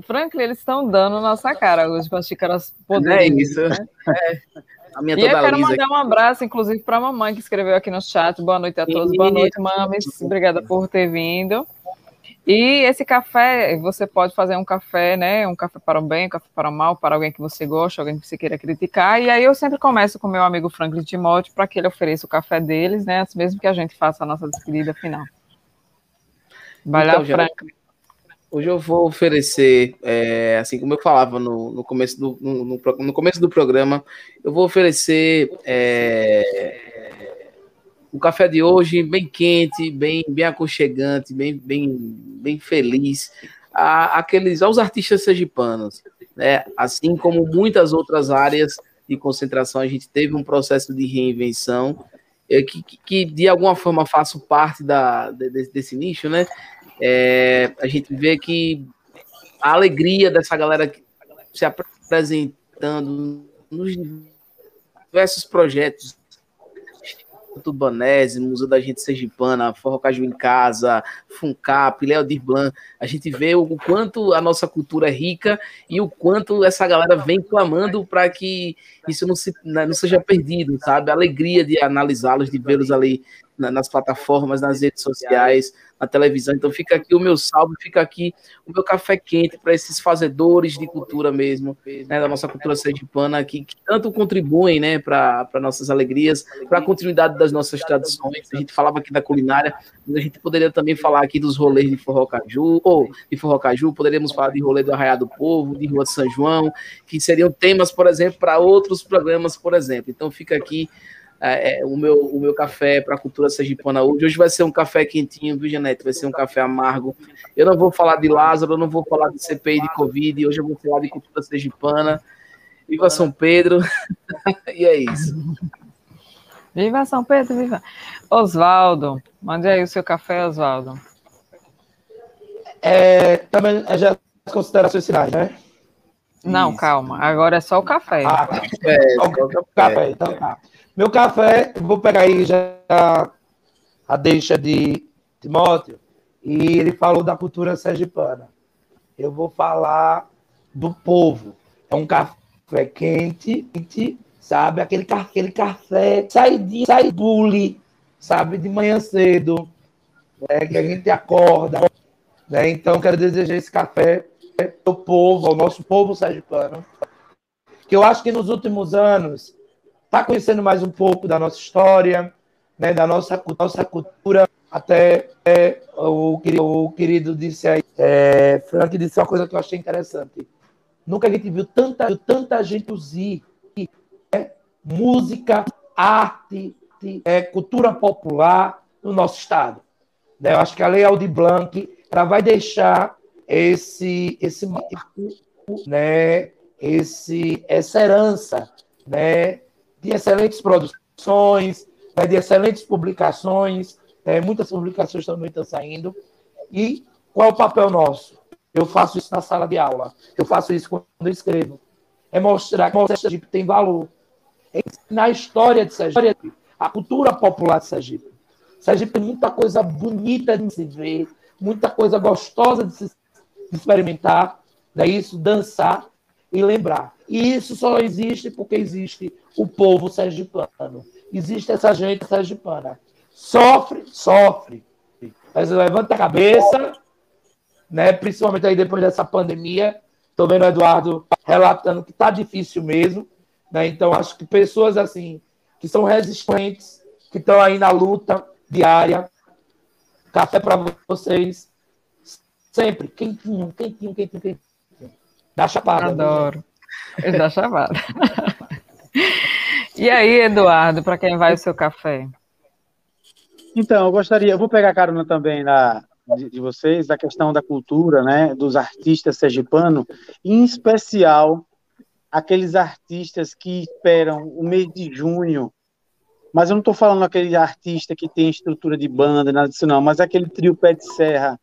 Franklin, eles estão dando nossa cara hoje com as xícaras poderosas. É isso. Né? É. A minha e eu quero mandar aqui. um abraço, inclusive, para a mamãe que escreveu aqui no chat. Boa noite a todos. Boa noite, mames. Obrigada por ter vindo. E esse café, você pode fazer um café, né? Um café para o bem, um café para o mal, para alguém que você gosta, alguém que você queira criticar. E aí eu sempre começo com meu amigo Franklin Timóteo para que ele ofereça o café deles, né? Antes mesmo que a gente faça a nossa despedida final. Vai então, lá, Franklin. Hoje eu vou oferecer, é, assim como eu falava no, no começo do, no, no, no, começo do programa, eu vou oferecer é, o café de hoje bem quente, bem, bem aconchegante, bem, bem, bem feliz, a, aqueles, aos artistas sergipanos. Né? Assim como muitas outras áreas de concentração, a gente teve um processo de reinvenção, é, que, que, de alguma forma faço parte da, desse, desse nicho, né? É, a gente vê que a alegria dessa galera se apresentando nos diversos projetos Tubanese, Museu da Gente Sergipana, Forró Caju em Casa, Funcap, Léo Dirblan, a gente vê o quanto a nossa cultura é rica e o quanto essa galera vem clamando para que isso não, se, não seja perdido, sabe? A alegria de analisá-los, de vê-los ali nas plataformas, nas redes sociais, na televisão. Então fica aqui o meu salve, fica aqui o meu café quente para esses fazedores de cultura mesmo, né, da nossa cultura sergipana, que, que tanto contribuem né, para nossas alegrias, para a continuidade das nossas tradições. A gente falava aqui da culinária, mas a gente poderia também falar aqui dos rolês de Forró Caju, ou de Forró Caju, poderíamos falar de rolê do Arraial do Povo, de Rua de São João, que seriam temas, por exemplo, para outros programas, por exemplo. Então fica aqui é, é, o, meu, o meu café para a cultura sergipana hoje. Hoje vai ser um café quentinho, viu, Janete? Vai ser um café amargo. Eu não vou falar de Lázaro, eu não vou falar de CPI de Covid, hoje eu vou falar de cultura sergipana. Viva São Pedro! e é isso. Viva São Pedro, viva! Oswaldo, mande aí o seu café, Oswaldo. É, também é já as considerações finais, né? Não, Isso. calma. Agora é só o café. Ah, é, só o café. Então tá. Meu café, vou pegar aí já a deixa de Timóteo, e ele falou da cultura sergipana. Eu vou falar do povo. É um café quente, quente sabe? Aquele, aquele café sai de sai bully, sabe? De manhã cedo, né? que a gente acorda. Né? Então, quero desejar esse café ao povo, ao nosso povo sergipano. Que eu acho que nos últimos anos está conhecendo mais um pouco da nossa história, né, da nossa, nossa cultura. Até é, o, o, querido disse aí, é, Frank disse uma coisa que eu achei interessante. Nunca a gente viu tanta, tanta gente usar é, música, arte, é, cultura popular no nosso estado. Né? Eu acho que a Lei Aldir Blanc ela vai deixar esse, esse marco, né, esse, essa herança né, de excelentes produções, né, de excelentes publicações, é, muitas publicações também estão saindo. E qual é o papel nosso? Eu faço isso na sala de aula, eu faço isso quando eu escrevo. É mostrar que o Sergipe tem valor. É ensinar a história de Sergipe, a cultura popular de Sergipe. Sergipe tem muita coisa bonita de se ver, muita coisa gostosa de se experimentar, é isso, dançar e lembrar. E isso só existe porque existe o povo sergipano. Existe essa gente sergipana. Sofre, sofre. Mas levanta a cabeça, né? principalmente aí depois dessa pandemia. Estou vendo o Eduardo relatando que está difícil mesmo. Né? Então, acho que pessoas assim, que são resistentes, que estão aí na luta diária. Café para vocês. Sempre. Quentinho, quentinho, quentinho, quentinho. Dá chapada. Adoro. Né? Dá chapada. E aí, Eduardo, para quem vai o seu café? Então, eu gostaria, eu vou pegar carona também na, de, de vocês, da questão da cultura, né, dos artistas sergipanos, em especial aqueles artistas que esperam o mês de junho, mas eu não estou falando aquele artista que tem estrutura de banda, nada disso não, mas aquele trio pé de serra,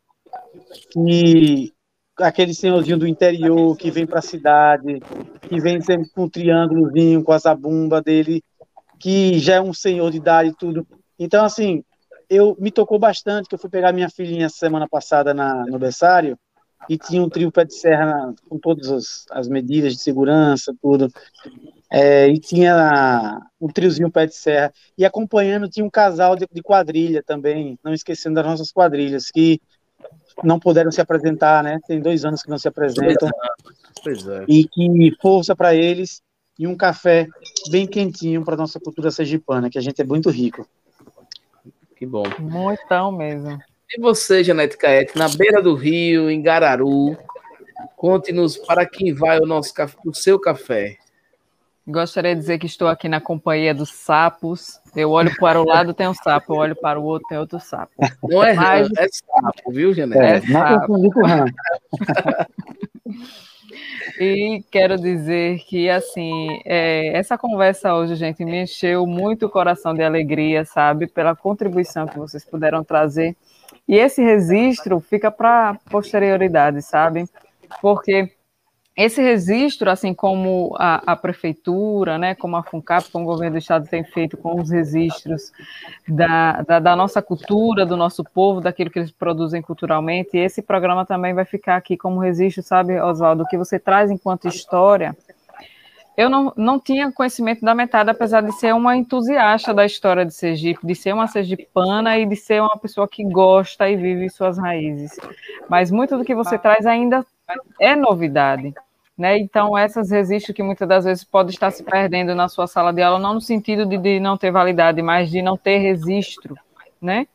que aquele senhorzinho do interior que vem para a cidade, que vem sempre com um triângulozinho, com a zabumba dele, que já é um senhor de idade e tudo. Então, assim, eu me tocou bastante, que eu fui pegar minha filhinha semana passada na, no berçário, e tinha um trio pé de serra na, com todas as, as, medidas de segurança, tudo. É, e tinha um triozinho pé de serra. E acompanhando tinha um casal de, de, quadrilha também, não esquecendo das nossas quadrilhas, que não puderam se apresentar, né? Tem dois anos que não se apresentam. Pois é. E que força para eles e um café bem quentinho para nossa cultura sergipana, que a gente é muito rico. Que bom. Muito mesmo. E você, Janete Caete, na beira do rio, em Gararu, conte-nos para quem vai o nosso o seu café. Gostaria de dizer que estou aqui na companhia dos sapos. Eu olho para o lado, tem um sapo. Eu olho para o outro, tem outro sapo. Não é Mas... é sapo, viu, Janete? É, é sapo. E quero dizer que, assim, é, essa conversa hoje, gente, me encheu muito o coração de alegria, sabe? Pela contribuição que vocês puderam trazer. E esse registro fica para posterioridade, sabe? Porque esse registro, assim como a, a, prefeitura, né, como a FUNCAP, como o governo do estado tem feito com os registros da, da, da, nossa cultura, do nosso povo, daquilo que eles produzem culturalmente, esse programa também vai ficar aqui como registro, sabe, Oswaldo, o que você traz enquanto história. Eu não, não tinha conhecimento da metade, apesar de ser uma entusiasta da história de Sergipe, de ser uma sergipana e de ser uma pessoa que gosta e vive suas raízes. Mas muito do que você traz ainda é novidade. Né? Então, essas registros que muitas das vezes pode estar se perdendo na sua sala de aula, não no sentido de, de não ter validade, mas de não ter registro, né?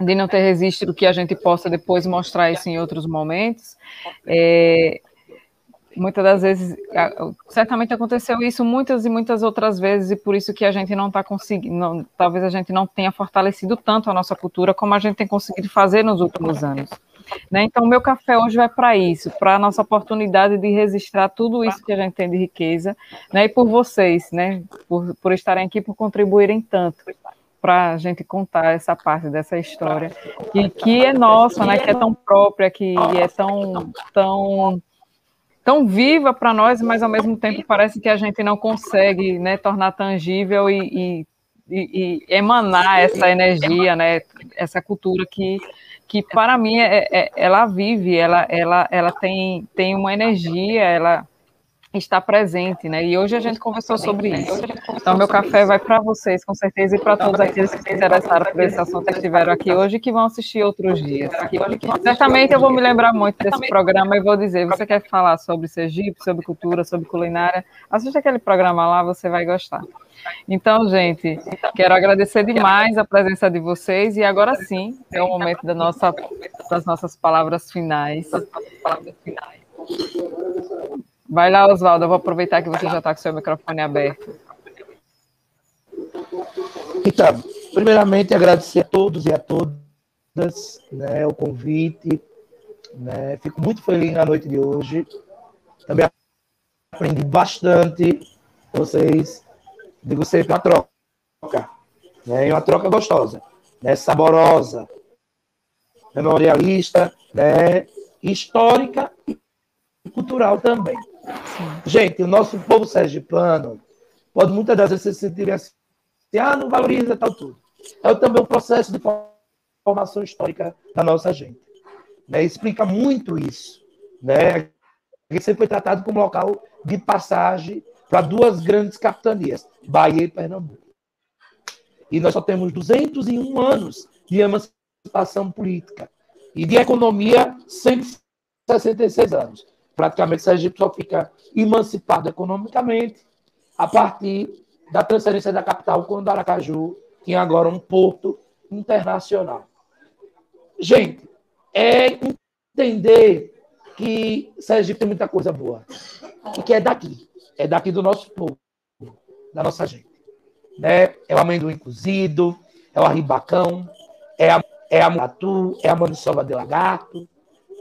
De não ter registro que a gente possa depois mostrar isso em outros momentos. É, muitas das vezes, certamente aconteceu isso muitas e muitas outras vezes, e por isso que a gente não está conseguindo, talvez a gente não tenha fortalecido tanto a nossa cultura como a gente tem conseguido fazer nos últimos anos. Né? Então, o meu café hoje vai para isso, para a nossa oportunidade de registrar tudo isso que a gente tem de riqueza, né? e por vocês, né? por, por estarem aqui, por contribuírem tanto para a gente contar essa parte dessa história, que, que é nossa, né? que é tão própria, que é tão, tão tão viva para nós, mas ao mesmo tempo parece que a gente não consegue né, tornar tangível e, e, e, emanar essa energia, né, essa cultura que, que para mim é, é, ela vive, ela, ela, ela tem, tem uma energia, ela está presente, né? E hoje a gente conversou sobre isso. Então, meu café vai para vocês, com certeza, e para todos aqueles que se interessaram por esse assunto que estiveram aqui hoje e que vão assistir outros dias. Certamente eu vou me lembrar muito desse programa e vou dizer: você quer falar sobre Sergipe, sobre cultura, sobre culinária? Assista aquele programa lá, você vai gostar. Então, gente, quero agradecer demais a presença de vocês e agora sim é o momento da nossa, das nossas palavras finais. Vai lá, Oswaldo, eu vou aproveitar que você já está com seu microfone aberto. Então, primeiramente agradecer a todos e a todas né, o convite. Né, fico muito feliz na noite de hoje. Também aprendi bastante vocês de você uma troca. Né, uma troca gostosa, né, saborosa, memorialista, né, histórica e cultural também. Gente, o nosso povo sergipano pode muitas das vezes se sentir assim, ah, não valoriza tal tudo. É também um processo de formação histórica da nossa gente. Né? Explica muito isso. Né? Gente sempre foi tratado como local de passagem para duas grandes capitanias, Bahia e Pernambuco. E nós só temos 201 anos de emancipação política e de economia 166 anos praticamente Sergipe só fica emancipado economicamente a partir da transferência da capital, quando Aracaju tinha agora um porto internacional. Gente, é entender que Sergipe tem muita coisa boa e que é daqui, é daqui do nosso povo, da nossa gente. Né? É o amendoim cozido, é o arribacão, é a, é a mulatu, é a maniçoba de lagarto,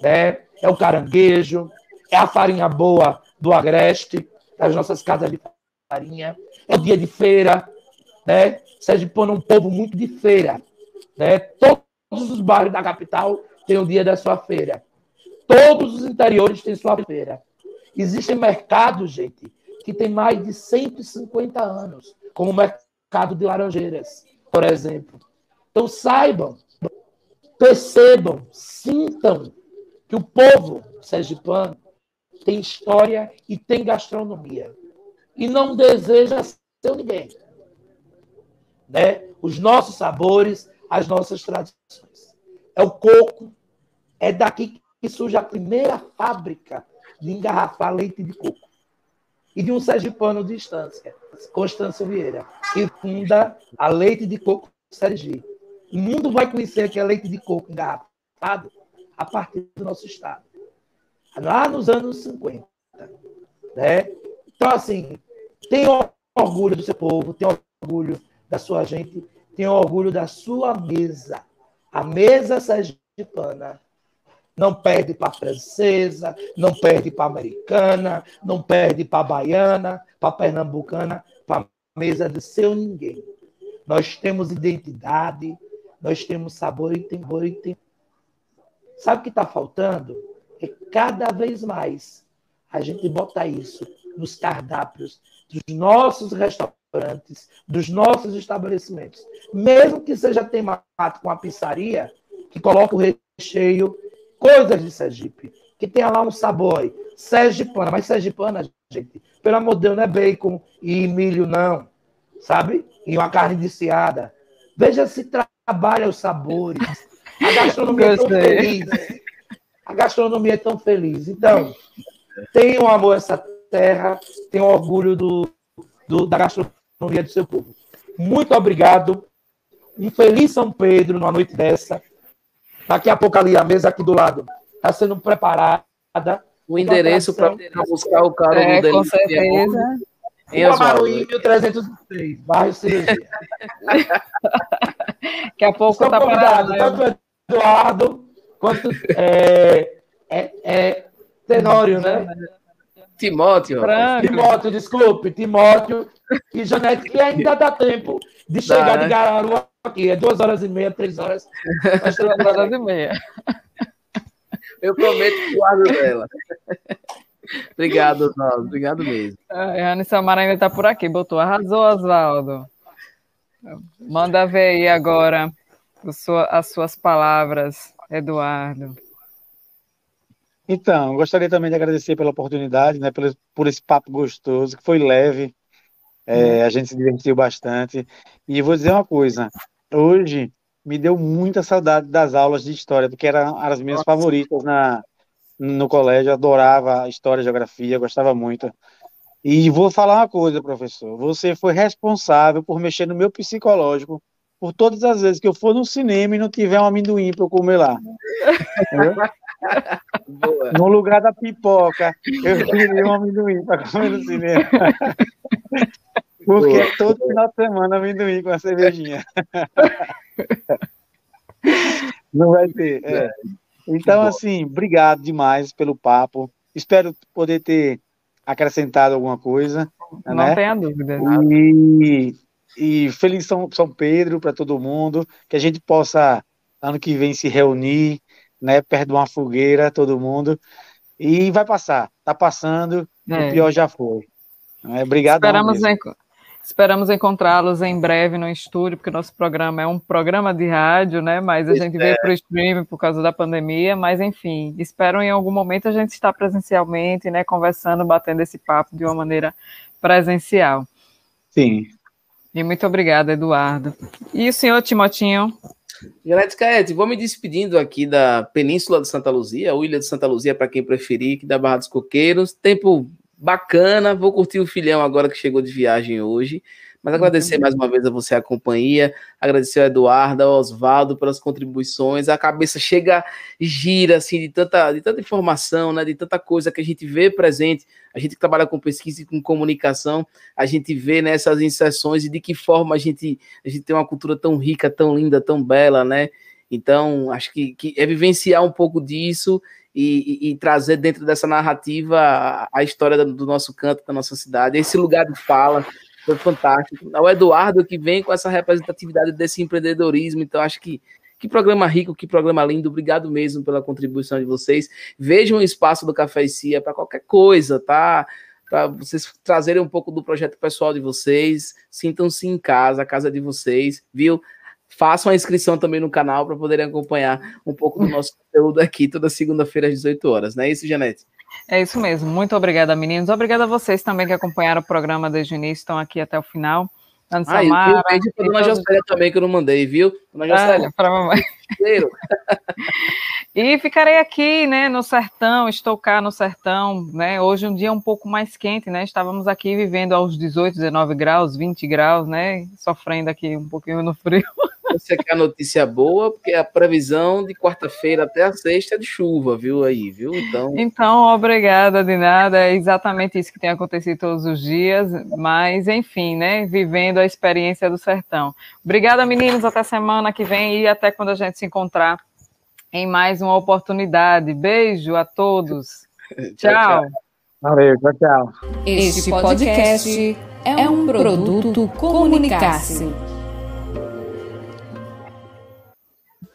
né? é o caranguejo, é a farinha boa do agreste, das nossas casas de farinha, é o dia de feira, né? Sergipano é um povo muito de feira, né? Todos os bairros da capital têm o dia da sua feira. Todos os interiores têm sua feira. Existem mercados, gente, que tem mais de 150 anos, como o mercado de Laranjeiras, por exemplo. Então saibam, percebam, sintam que o povo sergipano tem história e tem gastronomia. E não deseja ser ninguém. Né? Os nossos sabores, as nossas tradições. É o coco, é daqui que surge a primeira fábrica de engarrafar leite de coco. E de um sergipano de distância, Constância Vieira, que funda a Leite de Coco Sergi. O mundo vai conhecer que é leite de coco engarrafado a partir do nosso estado. Lá nos anos 50. Né? Então, assim, tem orgulho do seu povo, tem orgulho da sua gente, tem orgulho da sua mesa. A mesa sergipana não perde para francesa, não perde para americana, não perde para baiana, para pernambucana, para mesa do seu ninguém. Nós temos identidade, nós temos sabor e temor e. Sabe o que está faltando? É cada vez mais a gente botar isso nos cardápios dos nossos restaurantes, dos nossos estabelecimentos. Mesmo que seja temático com a pizzaria, que coloca o recheio, coisas de Sergipe, que tenha lá um sabor sergipana, mas sergipana, gente, pelo amor de Deus, não é bacon e milho, não, sabe? E uma carne desfiada. Veja se trabalha os sabores. A gastronomia é tão feliz. A gastronomia é tão feliz. Então, tenham amor a essa terra, tenham orgulho do, do, da gastronomia do seu povo. Muito obrigado. Um feliz São Pedro numa noite dessa. Daqui a pouco ali, a mesa aqui do lado está sendo preparada. O endereço para buscar o carro é, do Com certeza. Em Amaruí, 1303, bairro Cirurgia. Daqui a pouco tá convidados, parado. tanto Eduardo quanto é, é, é Tenório, né? Timóteo. Franco. Timóteo, desculpe, Timóteo e Janete, que ainda dá tempo de chegar né? de Gararu aqui. É duas horas e meia, três horas. Duas horas e meia. Eu prometo que guardo dela. Obrigado, Oswaldo. Obrigado mesmo. A Anne Samara ainda está por aqui, botou. Arrasou, Oswaldo. Manda ver aí agora o sua- as suas palavras, Eduardo. Então, gostaria também de agradecer pela oportunidade, né, pelo, por esse papo gostoso, que foi leve, é, a gente se divertiu bastante. E vou dizer uma coisa, hoje me deu muita saudade das aulas de história, porque eram as minhas favoritas na, no colégio, adorava história, geografia, gostava muito. E vou falar uma coisa, professor, você foi responsável por mexer no meu psicológico por todas as vezes que eu for no cinema e não tiver um amendoim para eu comer lá. Boa. No lugar da pipoca, eu queria um amendoim para comer no cinema. Porque Boa. é todo final de semana amendoim com a cervejinha. Não vai ter. é. Então, assim, obrigado demais pelo papo. Espero poder ter acrescentado alguma coisa. Não né? tenha dúvida. E, e feliz São, São Pedro para todo mundo, que a gente possa, ano que vem, se reunir, né, perto de uma fogueira, todo mundo, e vai passar, tá passando, É. o pior já foi. É, obrigado. Esperamos, enco- esperamos encontrá-los em breve no estúdio, porque nosso programa é um programa de rádio, né? Mas a gente veio para o streaming por causa da pandemia, mas enfim, espero em algum momento a gente estar presencialmente, né? Conversando, batendo esse papo de uma maneira presencial. Sim. E muito obrigada, Eduardo. E o senhor Timotinho? Janete Caete, vou me despedindo aqui da Península de Santa Luzia, ou Ilha de Santa Luzia, para quem preferir, que da Barra dos Coqueiros. Tempo bacana, vou curtir o filhão agora que chegou de viagem hoje. Mas agradecer mais uma vez a você a companhia, agradecer ao Eduardo, ao Oswaldo pelas contribuições. A cabeça chega, gira assim de tanta, de tanta informação, né, de tanta coisa que a gente vê presente. A gente que trabalha com pesquisa e com comunicação, a gente vê nessas inserções e de que forma a gente, a gente tem uma cultura tão rica, tão linda, tão bela, né? Então, acho que, que é vivenciar um pouco disso e, e, e, trazer dentro dessa narrativa a, a história do, do, nosso canto, da nossa cidade, esse lugar de fala foi fantástico. É o Eduardo que vem com essa representatividade desse empreendedorismo, então acho que que programa rico, que programa lindo. Obrigado mesmo pela contribuição de vocês. Vejam o espaço do Café e Cia para qualquer coisa, tá? Para vocês trazerem um pouco do projeto pessoal de vocês. Sintam-se em casa, a casa de vocês, viu? façam a inscrição também no canal para poderem acompanhar um pouco do nosso conteúdo aqui toda segunda-feira às 18 horas, não é isso, Janete? É isso mesmo. Muito obrigada, meninos. Obrigada a vocês também que acompanharam o programa desde o início, estão aqui até o final. Ana ah, Samara, e para Dona Jocélia também, que eu não mandei, viu? Dona Jocélia. Ah, para mamãe. e ficarei aqui, né, no sertão, estou cá no sertão, né, hoje um dia um pouco mais quente, né, estávamos aqui vivendo aos 18, 19 graus, 20 graus, né, sofrendo aqui um pouquinho no frio. Você quer notícia boa, porque a previsão de quarta-feira até a sexta é de chuva, viu aí, viu? Então, então obrigada de nada, é exatamente isso que tem acontecido todos os dias, mas enfim, né, vivendo a experiência do sertão. Obrigada, meninos, até semana que vem e até quando a gente se encontrar em mais uma oportunidade. Beijo a todos. tchau. tchau. Valeu, tchau, tchau. Este podcast é um produto Comunicar-se.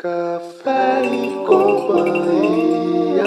Café e companhia.